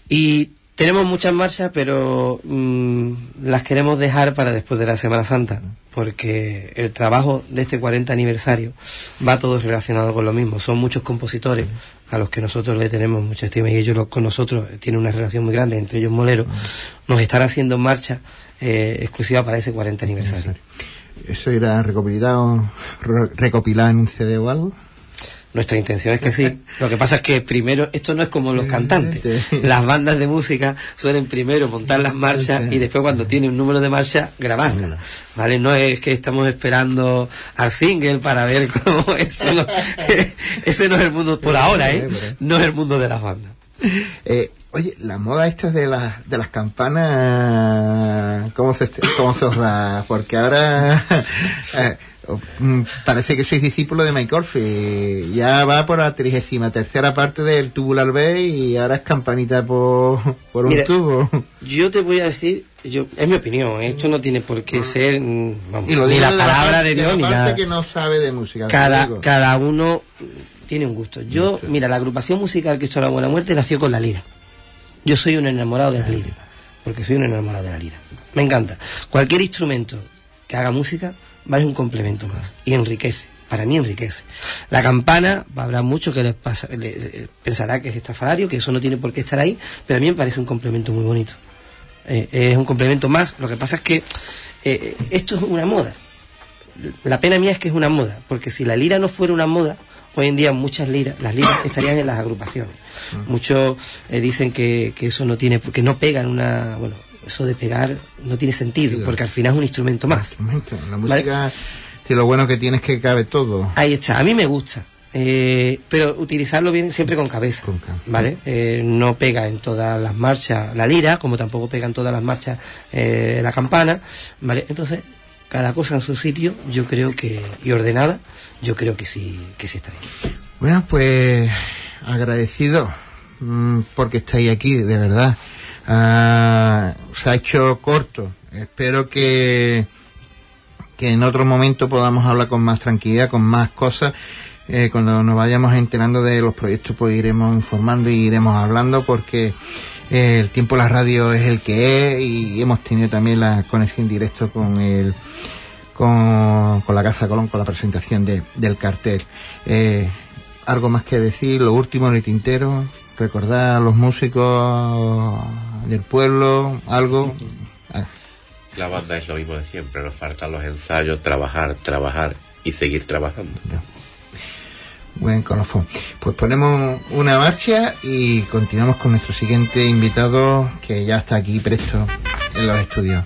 Y tenemos muchas marchas, pero mm, las queremos dejar para después de la Semana Santa, porque el trabajo de este 40 aniversario va todo relacionado con lo mismo. Son muchos compositores a los que nosotros le tenemos mucha estima y ellos los- con nosotros tienen una relación muy grande, entre ellos Molero, nos están haciendo marcha eh, exclusiva para ese 40 aniversario. ¿Eso irá recopilado, re- recopilado en un CD o algo? Nuestra intención es que sí. Lo que pasa es que primero, esto no es como los cantantes. Las bandas de música suelen primero montar las marchas y después cuando tiene un número de marcha grabarlas. ¿Vale? No es que estamos esperando al single para ver cómo eso no, ese no es el mundo por ahora, ¿eh? No es el mundo de las bandas. Eh, oye, la moda esta de las de las campanas, ¿cómo se, cómo se os da? Porque ahora, eh, Parece que sois discípulo de Mike Orfe. Ya va por la trigésima tercera parte del tubular B y ahora es campanita por, por un tubo. Yo te voy a decir, yo es mi opinión, esto no tiene por qué ser mm, vamos, Y lo ni la palabra de Dios la ni parte nada. que no sabe de música. Cada, cada uno tiene un gusto. Yo, mira, la agrupación musical que hizo La Buena Muerte nació con la lira. Yo soy un enamorado de la lira, porque soy un enamorado de la lira. Me encanta. Cualquier instrumento que haga música vale un complemento más y enriquece. Para mí enriquece. La campana, habrá mucho que les pasa, pensará que es estrafalario, que eso no tiene por qué estar ahí, pero a mí me parece un complemento muy bonito. Eh, es un complemento más. Lo que pasa es que eh, esto es una moda. La pena mía es que es una moda, porque si la lira no fuera una moda, hoy en día muchas liras, las liras estarían en las agrupaciones. Muchos eh, dicen que, que eso no tiene, porque no pega en una, bueno, eso de pegar no tiene sentido, porque al final es un instrumento más. La música, si lo bueno que tiene es que cabe todo. Ahí está, a mí me gusta. eh, pero utilizarlo bien siempre con cabeza, ¿vale? Eh, no pega en todas las marchas la lira, como tampoco pega en todas las marchas eh, la campana, ¿vale? Entonces, cada cosa en su sitio, yo creo que, y ordenada, yo creo que sí, que sí está bien. Bueno, pues agradecido mm, porque estáis aquí, de verdad. Ah, se ha hecho corto. Espero que, que en otro momento podamos hablar con más tranquilidad, con más cosas. Eh, cuando nos vayamos enterando de los proyectos, pues iremos informando y iremos hablando porque eh, el tiempo de la radio es el que es y hemos tenido también la conexión directa con el con, con la Casa Colón, con la presentación de- del cartel. Eh, algo más que decir, lo último en el tintero, recordar a los músicos del pueblo, algo. Ah, La banda es lo mismo de siempre, nos faltan los ensayos, trabajar, trabajar y seguir trabajando. Buen colofón. Pues ponemos una marcha y continuamos con nuestro siguiente invitado que ya está aquí presto en los estudios.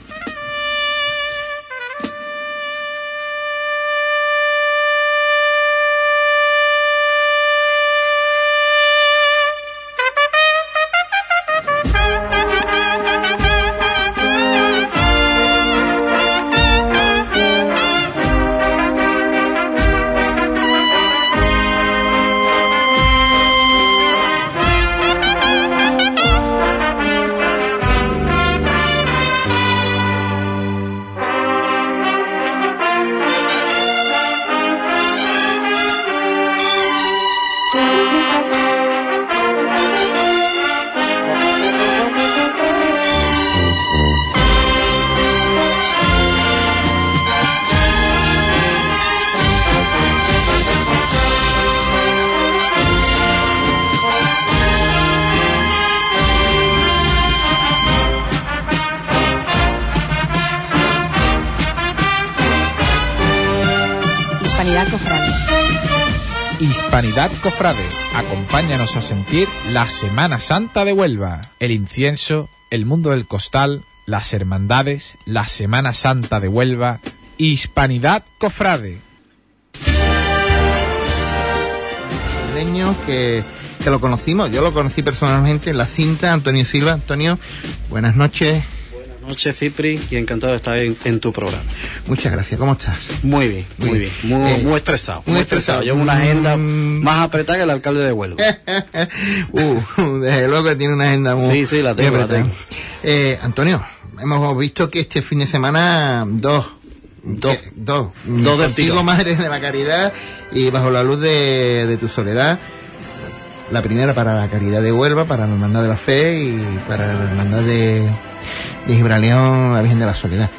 Hispanidad Cofrade, acompáñanos a sentir la Semana Santa de Huelva, el incienso, el mundo del costal, las hermandades, la Semana Santa de Huelva, Hispanidad Cofrade. Que, que lo conocimos, yo lo conocí personalmente en la cinta, Antonio Silva. Antonio, buenas noches. Noches, Cipri, y encantado de estar en, en tu programa. Muchas gracias, ¿cómo estás? Muy bien, muy, bien, muy, Eh, muy estresado, muy, estresado. Mm. Llevo una agenda más apretada que el alcalde de Huelva. Uh, desde luego que tiene una agenda muy Sí, sí, la tengo, la tengo. Eh, Antonio, hemos visto que este fin de semana dos. Dos. que- dos. Dos del Contigo, tirón. Madre de la Caridad y Bajo la Luz de, de tu Soledad. La primera para la Caridad de Huelva, para la Hermandad de la Fe y para la Hermandad de, de Gibraleón, la Virgen de la Soledad.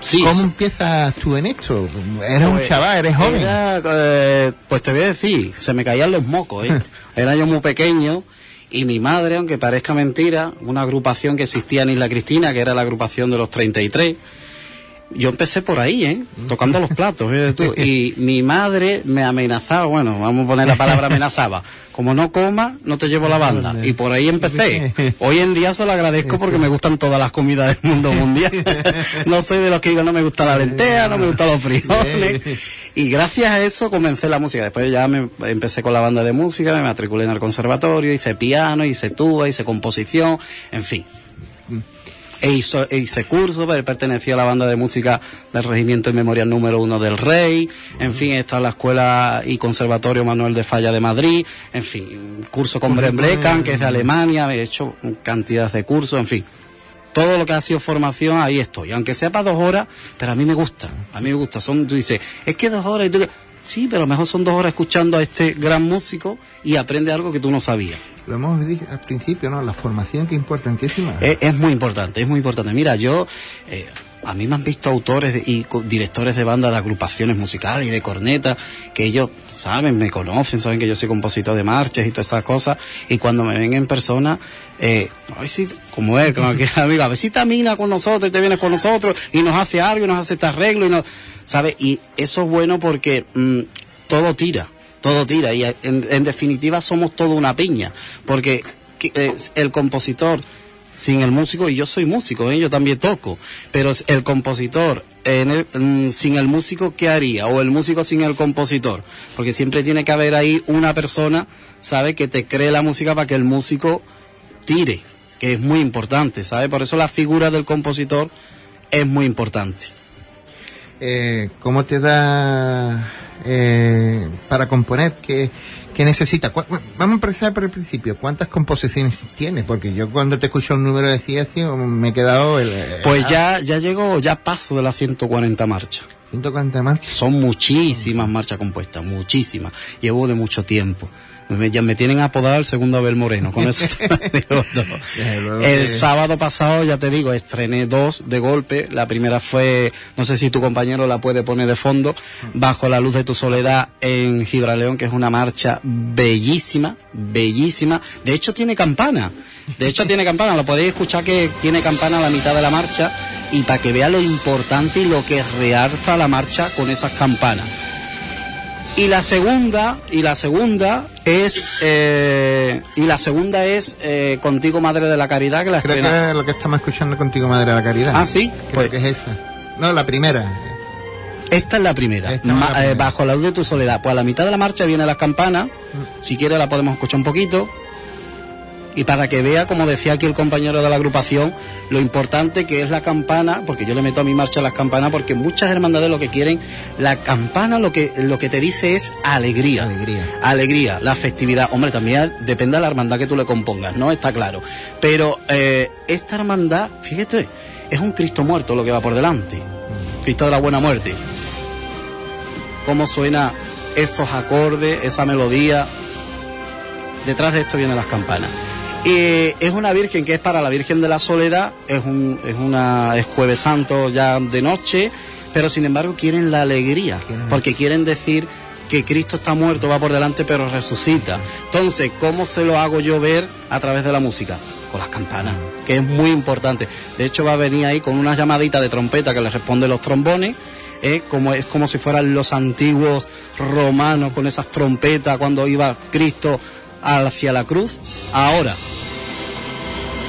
Sí, ¿Cómo empiezas tú en esto? Eres un Pues, chaval, eres joven. era, eh, pues te voy a decir, se me caían los mocos, ¿eh? Era yo muy pequeño y mi madre, aunque parezca mentira, una agrupación que existía en Isla Cristina, que era la agrupación de los 33, yo empecé por ahí, ¿eh? Tocando los platos, tú. Y mi madre me amenazaba, bueno, vamos a poner la palabra amenazaba. Como no coma, no te llevo la banda. Y por ahí empecé. Hoy en día se lo agradezco porque me gustan todas las comidas del mundo mundial. No soy de los que digo, no me gusta la lenteja, no me gustan los frijoles. Y gracias a eso comencé la música. Después ya me empecé con la banda de música, me matriculé en el conservatorio, hice piano, hice tuba, hice composición, en fin. E hizo, e hice curso, él pertenecía a la banda de música del Regimiento Memorial número uno del Rey, en fin, está la Escuela y Conservatorio Manuel de Falla de Madrid, en fin, curso con Bren Brekan, que es de Alemania, he hecho cantidades de cursos, en fin. Todo lo que ha sido formación, ahí estoy. Aunque sea para dos horas, pero a mí me gusta. A mí me gusta. Son, tú dices, es que dos horas. Y tú, sí, pero a lo mejor son dos horas escuchando a este gran músico y aprende algo que tú no sabías. Lo hemos dicho al principio, ¿no? La formación que es importantísima. Es, es muy importante, es muy importante. Mira, yo, eh, a mí me han visto autores y directores de bandas de agrupaciones musicales y de cornetas, que ellos saben, me conocen, saben que yo soy compositor de marchas y todas esas cosas, y cuando me ven en persona, eh, a ver si, como es, como aquel amigo, a ver si termina con nosotros y te vienes con nosotros y nos hace algo y nos hace este arreglo y nos, ¿sabes? Y eso es bueno porque mm, todo tira todo tira y en, definitiva somos toda una piña porque que- eh, el compositor sin el músico y yo soy músico ¿eh? yo también toco pero el compositor en el- sin el músico qué haría o el músico sin el compositor porque siempre tiene que haber ahí una persona sabe que te cree la música para que el músico tire que es muy importante sabe por eso la figura del compositor es muy importante Eh, ¿Cómo te da eh, para componer? ¿Qué, Cu- bueno, Vamos a empezar por el principio. ¿Cuántas composiciones tienes? Porque yo cuando te escucho un número de Ciacio me he quedado... El, eh, Pues ya, ya llego, ya paso de las 140 marchas. 140 marchas. Son muchísimas marchas compuestas, muchísimas. Llevo de mucho tiempo. Me, ya me tienen apodado el segundo Abel Moreno, con eso El sábado pasado, ya te digo, estrené dos de golpe. La primera fue, no sé si tu compañero la puede poner de fondo, Bajo la luz de tu soledad en Gibraleón, que es una marcha bellísima, bellísima. De hecho tiene campana. De hecho tiene campana, lo podéis escuchar que tiene campana a la mitad de la marcha y para que vea lo importante y lo que realza la marcha con esas campanas. Y la segunda, y la segunda es, eh, y la segunda es eh, Contigo Madre de la Caridad, que la Creo estrena. que es lo que estamos escuchando contigo, Madre de la Caridad. Ah, ¿sí? Creo Pues- que es esa. No, la primera. Esta es la primera, Esta es Ma- la primera. eh, Bajo la luz de tu soledad. Pues a la mitad de la marcha vienen las campanas, si quiere la podemos escuchar un poquito. Y para que vea, como decía aquí el compañero de la agrupación, lo importante que es la campana, porque yo le meto a mi marcha las campanas, porque muchas hermandades lo que quieren, la campana lo que, lo que te dice es alegría. Alegría. Alegría, la festividad. Hombre, también depende de la hermandad que tú le compongas, ¿no? Está claro. Pero eh, esta hermandad, fíjate, es un Cristo muerto lo que va por delante. Cristo de la buena muerte. Cómo suena esos acordes, esa melodía. Detrás de esto vienen las campanas. Eh, es una virgen que es para la Virgen de la Soledad, es, un, es una es jueves santo ya de noche, pero sin embargo quieren la alegría, porque quieren decir que Cristo está muerto, va por delante, pero resucita. Entonces, ¿cómo se lo hago yo ver a través de la música? Con las campanas, que es muy importante. De hecho, va a venir ahí con una llamadita de trompeta que le responde los trombones. eh, como es como si fueran los antiguos romanos con esas trompetas cuando iba Cristo hacia la cruz. Ahora,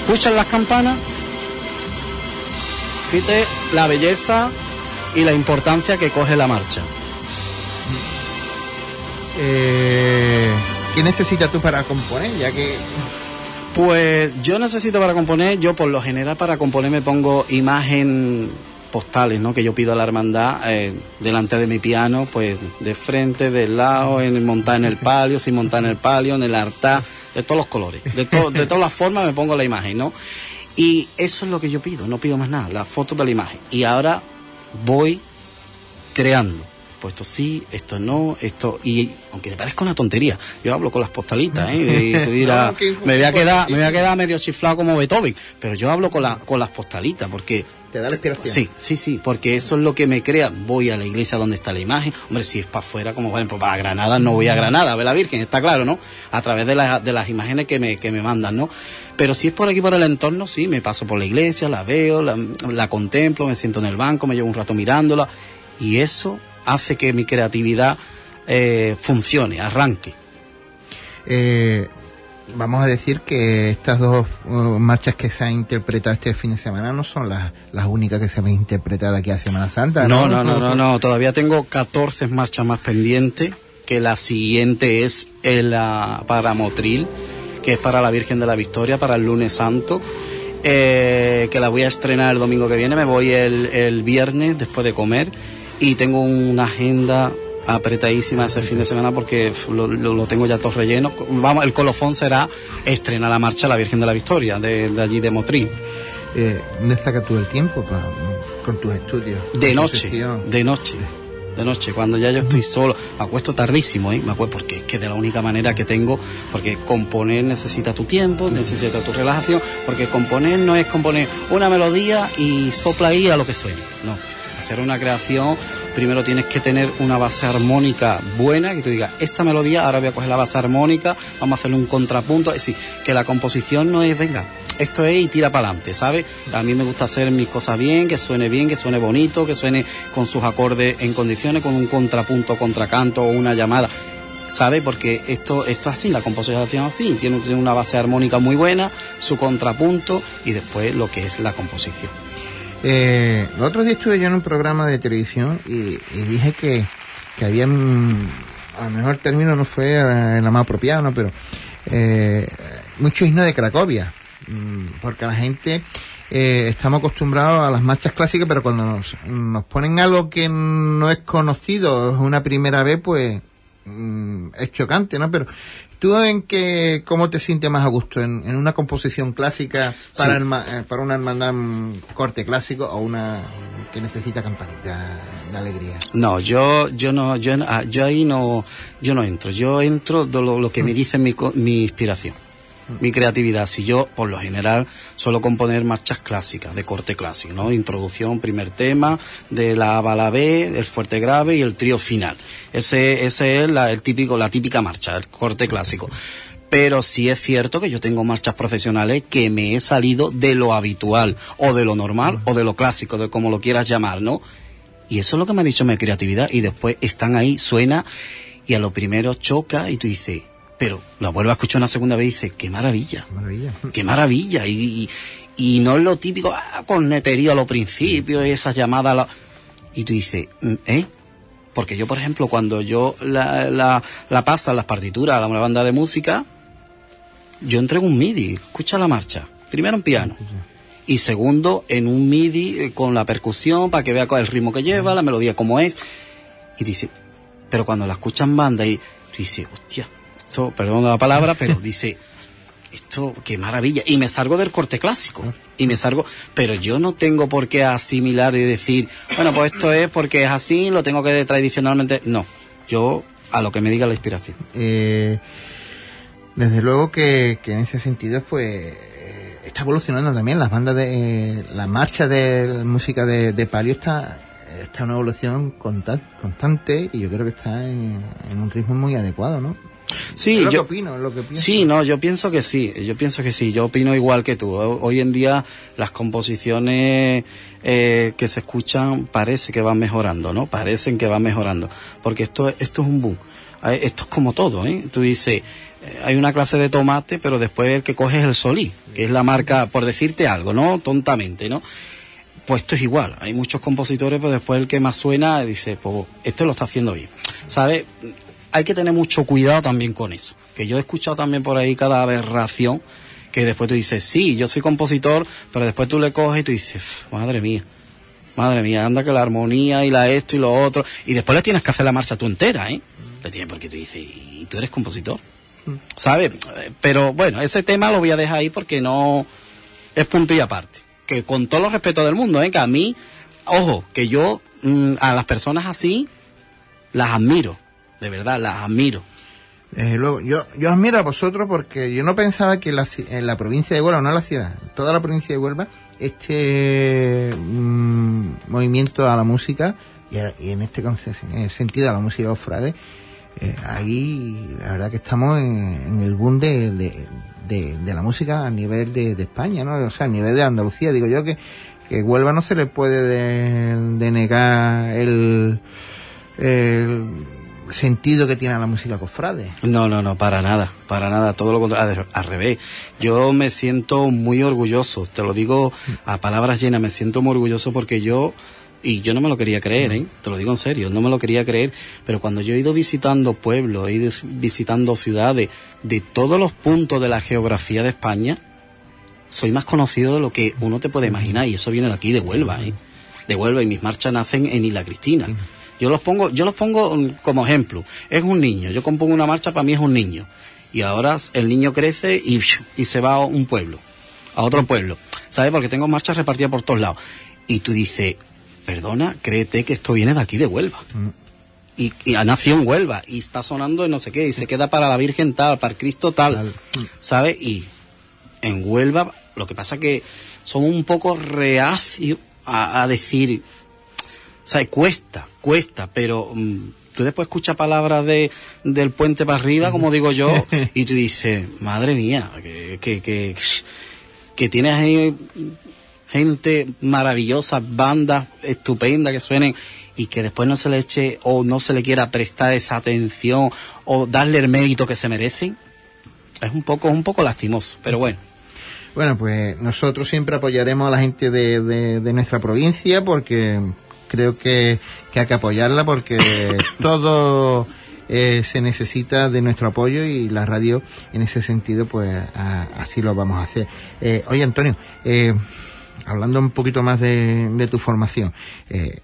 escuchan las campanas, fíjate la belleza y la importancia que coge la marcha. Eh, ¿Qué necesitas tú para componer? Ya que Pues yo necesito para componer, yo por lo general para componer me pongo imagen postales, ¿no? Que yo pido a la hermandad eh, delante de mi piano, pues de frente, de lado, en montar en el palio, sin montar en el palio, en el altar, de todos los colores, de, to- de todas las formas me pongo la imagen, ¿no? Y eso es lo que yo pido, no pido más nada, la foto de la imagen. Y ahora voy creando. Pues esto sí, esto no, esto. Y aunque te parezca una tontería, yo hablo con las postalitas, ¿eh? Y tú dirás, me voy a quedar, me voy a quedar medio chiflado como Beethoven, pero yo hablo con, la, con las postalitas porque te da la inspiración. Sí, sí, sí, porque eso es lo que me crea. Voy a la iglesia donde está la imagen. Hombre, si es para afuera, como por ejemplo para Granada, no voy a Granada a ver la Virgen, está claro, ¿no? A través de, las de las imágenes que me, que me mandan, ¿no? Pero si es por aquí, por el entorno, sí, me paso por la iglesia, la veo, la, la contemplo, me siento en el banco, me llevo un rato mirándola. Y eso hace que mi creatividad eh, funcione, arranque. Eh, vamos a decir que estas dos uh, marchas que se han interpretado este fin de semana no son las, las únicas que se han interpretado aquí a Semana Santa. No, no, no, no, no, todavía tengo 14 marchas más pendientes, que la siguiente es el, ah, para Motril, que es para la Virgen de la Victoria, para el lunes santo. eh, que la voy a estrenar el domingo que viene. Me voy el, el viernes después de comer y tengo una agenda apretadísima ese fin de semana porque lo, lo- lo tengo ya todo relleno. Vamos, el colofón será estrenar la marcha La Virgen de la Victoria, de, de allí de Motril. Eh, ¿Dónde sacas tú el tiempo pa- con tus estudios? De noche, de noche, de noche, cuando ya yo estoy solo. Me acuesto tardísimo, ¿eh? Me acuesto porque es que de la única manera que tengo, porque componer necesita tu tiempo, necesita tu relajación, porque componer no es componer una melodía y sopla ahí a lo que suene, no. Hacer una creación, primero tienes que tener una base armónica buena, que tú digas, esta melodía, ahora voy a coger la base armónica, vamos a hacerle un contrapunto, es decir, que la composición no es, venga, esto es y tira para adelante, ¿sabes? A mí me gusta hacer mis cosas bien, que suene bien, que suene bonito, que suene con sus acordes en condiciones, con un contrapunto, contracanto o una llamada. ¿Sabe? Porque esto, esto es así, la composición es así, tiene, tiene una base armónica muy buena, su contrapunto y después lo que es la composición. Eh, el otro día estuve yo en un programa de televisión y, y dije que, que había, mm, a lo mejor el término no fue eh, el más apropiado, ¿no? Pero eh, mucho himno de Cracovia, mm, porque la gente eh, estamos acostumbrados a las marchas clásicas, pero cuando nos, nos ponen algo que no es conocido, es una primera vez, pues mm, es chocante, ¿no? Pero ¿Tú en qué, cómo te sientes más a gusto? ¿En, en una composición clásica para, Sí. eh, para una hermandad corte clásico o una que necesita campanita de alegría? No, yo, yo no, yo, ah, yo ahí no, yo no entro. Yo entro de lo, lo que me dice mi, mi inspiración, mi creatividad. Si yo, por lo general, suelo componer marchas clásicas, de corte clásico, ¿no? Introducción, primer tema, de la A a la B, el fuerte grave y el trío final. Ese, ese es la, el típico, la típica marcha, el corte clásico. Pero sí es cierto que yo tengo marchas profesionales que me he salido de lo habitual, o de lo normal, o de lo clásico, de como lo quieras llamar, ¿no? Y eso es lo que me ha dicho mi creatividad. Y después están ahí, suena, y a lo primero choca, y tú dices, pero la vuelvo a escuchar una segunda vez y dices, qué maravilla, Maravilla. qué maravilla. Y, y, y no es lo típico, ah, cornetería a lo principio, y esas llamadas, la- y tú dices, mm, ¿eh? Porque yo, por ejemplo, cuando yo la, la, la pasan las partituras a la banda de música, yo entrego un MIDI, escucha la marcha. Primero en piano. Y segundo, en un MIDI eh, con la percusión para que vea cuál es el ritmo que lleva, la melodía como es. Y dice, pero cuando la escuchan banda y tú dices, hostia, esto, perdón la palabra, pero dice, esto, qué maravilla. Y me salgo del corte clásico. Y me salgo, pero yo no tengo por qué asimilar y decir, bueno, pues esto es porque es así, lo tengo que tradicionalmente. No, yo a lo que me diga la inspiración. Eh, desde luego que, que en ese sentido, pues, eh, está evolucionando también las bandas de, eh, la marcha de música de, de palio está, está una evolución constante y yo creo que está en, en un ritmo muy adecuado, ¿no? Sí, lo yo que opino, lo que pienso. Sí, no, yo pienso que sí, yo pienso que sí, yo opino igual que tú. Ho- Hoy en día las composiciones eh, que se escuchan parece que van mejorando, ¿no? Parecen que van mejorando, porque esto, esto es un boom. Esto es como todo, ¿eh? Tú dices, eh, hay una clase de tomate, pero después el que coges es el solí, que es la marca, por decirte algo, ¿no? Tontamente, ¿no? Pues esto es igual. Hay muchos compositores, pero después el que más suena dice, pues este lo está haciendo bien. ¿Sabes? Hay que tener mucho cuidado también con eso. Que yo he escuchado también por ahí cada aberración que después tú dices, sí, yo soy compositor, pero después tú le coges y tú dices, madre mía, madre mía, anda que la armonía y la esto y lo otro. Y después le tienes que hacer la marcha tú entera, ¿eh? Le tienes porque tú dices, ¿y tú eres compositor? ¿Sabes? Eh, Pero bueno, ese tema lo voy a dejar ahí porque no es punto y aparte. Que con todo los respeto del mundo, ¿eh? Que a mí, ojo, que yo mm, a las personas así las admiro. De verdad, las admiro. Desde luego, yo, yo admiro a vosotros porque yo no pensaba que la, en la provincia de Huelva, no la ciudad, toda la provincia de Huelva, este mm, movimiento a la música y, en este en el sentido a la música ofrade, eh, ahí la verdad que estamos en, el boom de, de, de- de la música a nivel de, de España, ¿no? O sea, a nivel de Andalucía, digo yo que, que Huelva no se le puede de- denegar el sentido que tiene la música cofrade. No, no, no, para nada, para nada, todo lo contrario, al revés. Yo me siento muy orgulloso, te lo digo a palabras llenas, me siento muy orgulloso porque yo, y yo no me lo quería creer, ¿eh? te lo digo en serio, no me lo quería creer, pero cuando yo he ido visitando pueblos, he ido visitando ciudades de todos los puntos de la geografía de España, soy más conocido de lo que uno te puede imaginar y eso viene de aquí, de Huelva, ¿eh? De Huelva y mis marchas nacen en Isla Cristina. Yo los pongo, yo los pongo mm, como ejemplo. Es un niño, yo compongo una marcha, para mí es un niño. Y ahora el niño crece y, y se va a un pueblo, a otro pueblo. ¿Sabes? Porque tengo marchas repartidas por todos lados. Y tú dices, perdona, créete que esto viene de aquí de Huelva. Y, y ha nacido en Huelva y está sonando en no sé qué y se queda para la Virgen tal, para el Cristo tal, ¿sabes? Y en Huelva lo que pasa que son un poco reacios a, a decir, sea, cuesta, cuesta, pero mm, tú después escuchas palabras de, del puente para arriba, como digo yo, y tú dices, madre mía, que, que, que, tienes ahí gente maravillosa, bandas estupendas que suenen y que después no se le eche o no se le quiera prestar esa atención o darle el mérito que se merecen, es un poco, un poco lastimoso, pero bueno. Bueno, pues nosotros siempre apoyaremos a la gente de, de nuestra provincia porque creo que, que, hay que apoyarla porque todo eh, se necesita de nuestro apoyo y la radio en ese sentido pues a, así lo vamos a hacer. Eh, oye Antonio, eh, hablando un poquito más de, de tu formación, eh,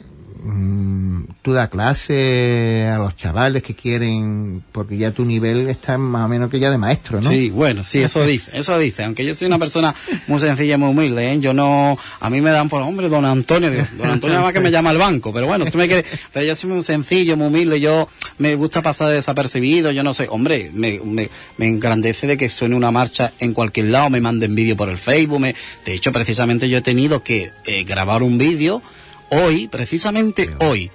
tú das clase a los chavales que quieren, porque ya tu nivel está más o menos que ya de maestro, ¿no? Sí, bueno, sí, eso dice, eso dice. Aunque yo soy una persona muy sencilla, muy humilde, ¿eh? yo no, a mí me dan por hombre, don Antonio, don Antonio nada más que me llama al banco, pero bueno, tú me quieres, pero yo soy muy sencillo, muy humilde, yo me gusta pasar desapercibido, yo no sé, hombre, me, me, me engrandece de que suene una marcha en cualquier lado, me manden vídeo por el Facebook, me, de hecho, precisamente yo he tenido que eh, grabar un vídeo hoy, precisamente hoy,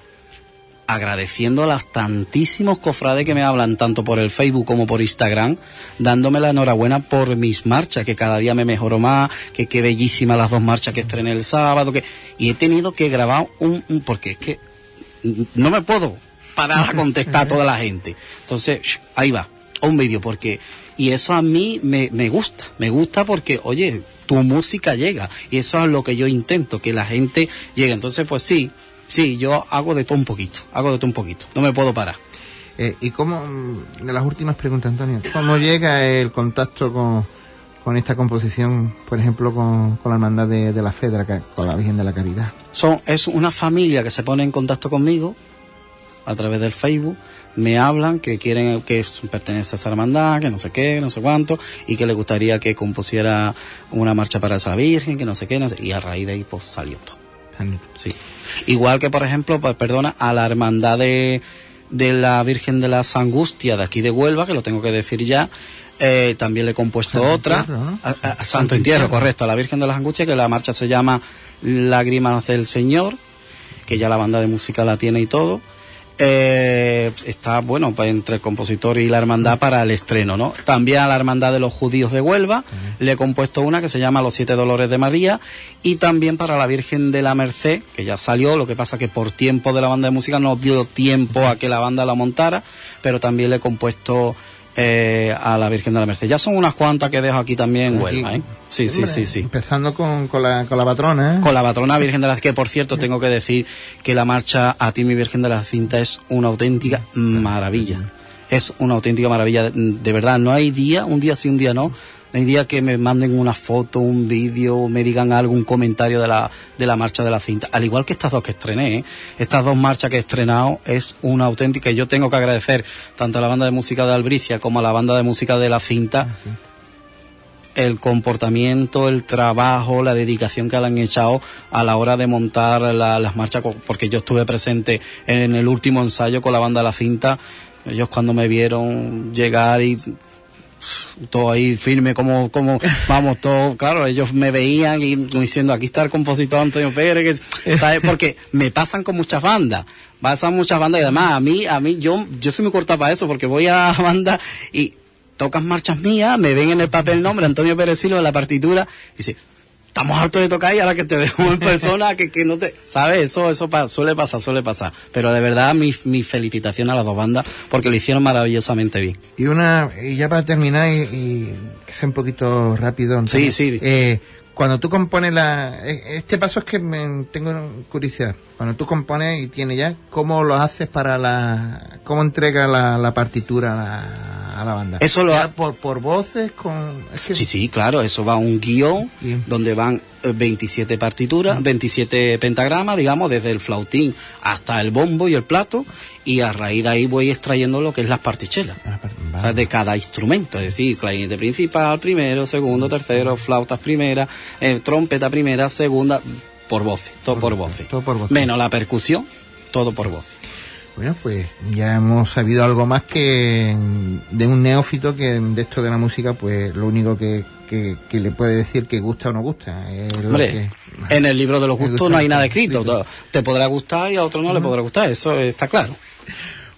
agradeciendo a las tantísimos cofrades que me hablan tanto por el Facebook como por Instagram, dándome la enhorabuena por mis marchas, que cada día me mejoro más, que qué bellísimas las dos marchas que estrené el sábado, que y he tenido que grabar un, un porque es que no me puedo parar a contestar a toda la gente. Entonces, shh, ahí va, un vídeo, porque, y eso a mí me, me gusta, me gusta porque, oye, tu música llega, y eso es lo que yo intento, que la gente llegue. Entonces, pues sí, sí, yo hago de todo un poquito, hago de todo un poquito, no me puedo parar. Eh, ¿Y cómo, mm, de las últimas preguntas, Antonio, cómo llega el contacto con, con esta composición, por ejemplo, con, con la hermandad de, de la fe, de la, con la Virgen de la Caridad? Son, es una familia que se pone en contacto conmigo a través del Facebook, me hablan que quieren que pertenece a esa hermandad, que no sé qué, no sé cuánto, y que le gustaría que compusiera una marcha para esa Virgen, que no sé qué, no sé, y a raíz de ahí pues salió todo. Sí. Igual que, por ejemplo, pues, perdona, a la hermandad de, de la Virgen de las Angustias de aquí de Huelva, que lo tengo que decir ya, eh, también le he compuesto Santo otra. Entierro, ¿no? a, a- a Santo Entierro, correcto, a la Virgen de las Angustias, que la marcha se llama Lágrimas del Señor, que ya la banda de música la tiene y todo. Eh, está, bueno, pues, entre el compositor y la hermandad para el estreno, ¿no? También a la hermandad de los judíos de Huelva le he compuesto una que se llama Los Siete Dolores de María y también para la Virgen de la Merced, que ya salió, lo que pasa que por tiempo de la banda de música no dio tiempo a que la banda la montara, pero también le he compuesto eh, a la Virgen de la Merced. Ya son unas cuantas que dejo aquí también en Huelva, ¿eh? Sí, sí, sí, sí. Empezando con, con, la, con la patrona, ¿eh? Con la patrona Virgen de la que por cierto tengo que decir que la marcha a ti mi Virgen de la Cinta es una auténtica maravilla. Es una auténtica maravilla, de, de verdad, no hay día, un día sí, un día no, no hay día que me manden una foto, un vídeo, me digan algo, un comentario de la, de la marcha de la cinta. Al igual que estas dos que estrené, ¿eh? estas dos marchas que he estrenado es una auténtica, y yo tengo que agradecer tanto a la banda de música de Albricia como a la banda de música de la cinta el comportamiento, el trabajo, la dedicación que le han echado a la hora de montar la- las marchas, porque yo estuve presente en el último ensayo con la banda de la cinta. Ellos cuando me vieron llegar y todo ahí firme como como vamos todo claro ellos me veían y diciendo aquí está el compositor Antonio Pérez ¿sabes? porque me pasan con muchas bandas pasan muchas bandas y además a mí a mí yo yo soy muy corta para eso porque voy a banda y tocas marchas mías me ven en el papel nombre Antonio Pérez Silva la partitura y dice estamos hartos de tocar y ahora que te vemos en persona que, que no te sabes eso eso pa- suele pasar suele pasar pero de verdad mi, mi felicitación a las dos bandas porque lo hicieron maravillosamente bien Y una, y ya para terminar, y, y que sea un poquito rápido. Antonio, Sí, sí. Eh, cuando tú compones la, eh, este paso es que me, tengo curiosidad. Cuando tú compones y tienes ya, ¿cómo lo haces para la, cómo entrega la, la partitura a la, a la banda. Eso lo ha- por, por voces, con... es que- Sí, sí, claro, eso va a un guion Bien. donde van 27 partituras, 27 pentagramas, digamos, desde el flautín hasta el bombo y el plato, y a raíz de ahí voy extrayendo lo que es las partichelas. Ah, O sea, de cada instrumento, es decir, clarinete principal, primero, segundo, tercero, flautas primera, eh, trompeta primera, segunda, por voces, todo por, voces. todo por voces. Menos la percusión, todo por voces. Bueno, pues ya hemos sabido algo más que de un neófito que de esto de la música, pues lo único que, que, que le puede decir que gusta o no gusta. Hombre, que- en el libro de los gustos no hay nada escrito. escrito. Te podrá gustar y a otro no le podrá gustar, eso está claro.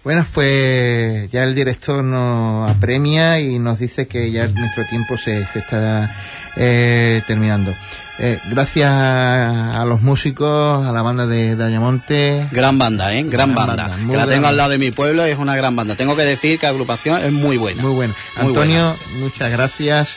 Bueno, pues ya el director nos apremia y nos dice que ya nuestro tiempo se, se está eh, terminando. Eh, gracias a los músicos, a la banda de Dayamonte. Gran banda, ¿eh? Gran, Gran banda. que la tengo al lado de mi pueblo y es una gran banda. Tengo que decir que la agrupación es muy buena. Muy bueno. Muy Antonio, muchas gracias.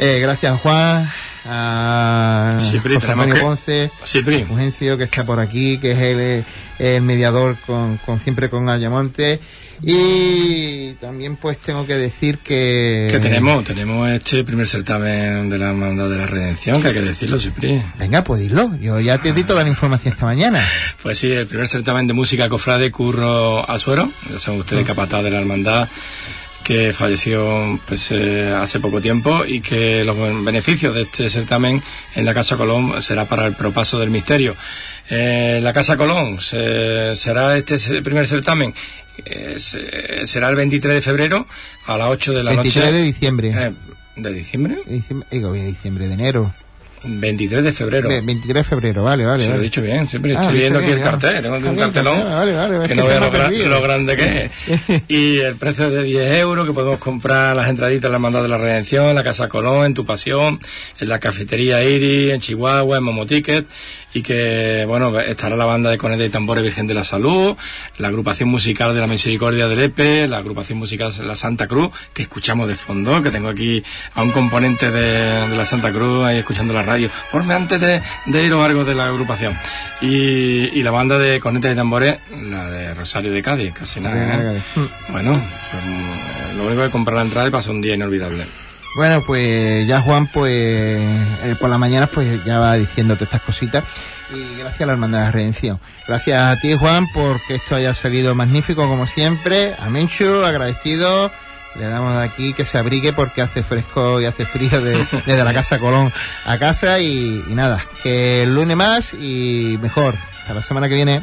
Eh, gracias Juan, a Cipri, José Antonio que- Ponce, Cipri. a Fulgencio, que está por aquí, que es el, el mediador con, con siempre con Ayamonte. Y también pues tengo que decir que... Que tenemos, tenemos este primer certamen de la Hermandad de la Redención, que hay que decirlo, Cipri. Venga, pues dilo. Yo ya te di toda la información esta mañana. Pues sí, el primer certamen de música cofrade Curro Azuero, ya saben ustedes, capataz de la hermandad, que falleció pues eh, hace poco tiempo y que los ben- beneficios de este certamen en la Casa Colón será para el propaso del misterio. Eh, la Casa Colón se- será este primer certamen, eh, se- será el 23 de febrero a las 8 de la 23 noche. de diciembre. Eh, ¿De diciembre? De diciembre, digo, de diciembre, de enero. 23 de febrero. Ve- 23 de febrero, vale, vale. Se lo he vale. dicho bien, siempre Ah, estoy he dicho aquí el bien, ya. cartel, tengo aquí un cartelón vale, vale, que no me lo, gra- lo grande que es. Y el precio de 10 euros que podemos comprar las entraditas en la Hermandad de la Redención, en la Casa Colón, en Tu Pasión, en la cafetería Iris, en Chihuahua, en Momo Ticket, y que, bueno, estará la banda de corneta y tambores Virgen de la Salud, la agrupación musical de la Misericordia del Epe, la agrupación musical de la Santa Cruz, que escuchamos de fondo, que tengo aquí a un componente de, de la Santa Cruz ahí escuchando la radio. Ponme antes de, de ir o algo de la agrupación. Y, y la banda de cornetas y tambores, la de Rosario de Cádiz, casi nada. ¿eh? Bueno, pues, lo único que comprar la entrada y pasar un día inolvidable. Bueno, pues ya Juan, pues eh, por la mañana pues ya va diciendo todas estas cositas. Y gracias a la Hermandad de la Redención. Gracias a ti, Juan, porque esto haya salido magnífico como siempre. A Menchu, agradecido. Le damos de aquí que se abrigue porque hace fresco y hace frío de- desde la Casa Colón a casa. Y, y nada, que el lunes más y mejor. Hasta la semana que viene.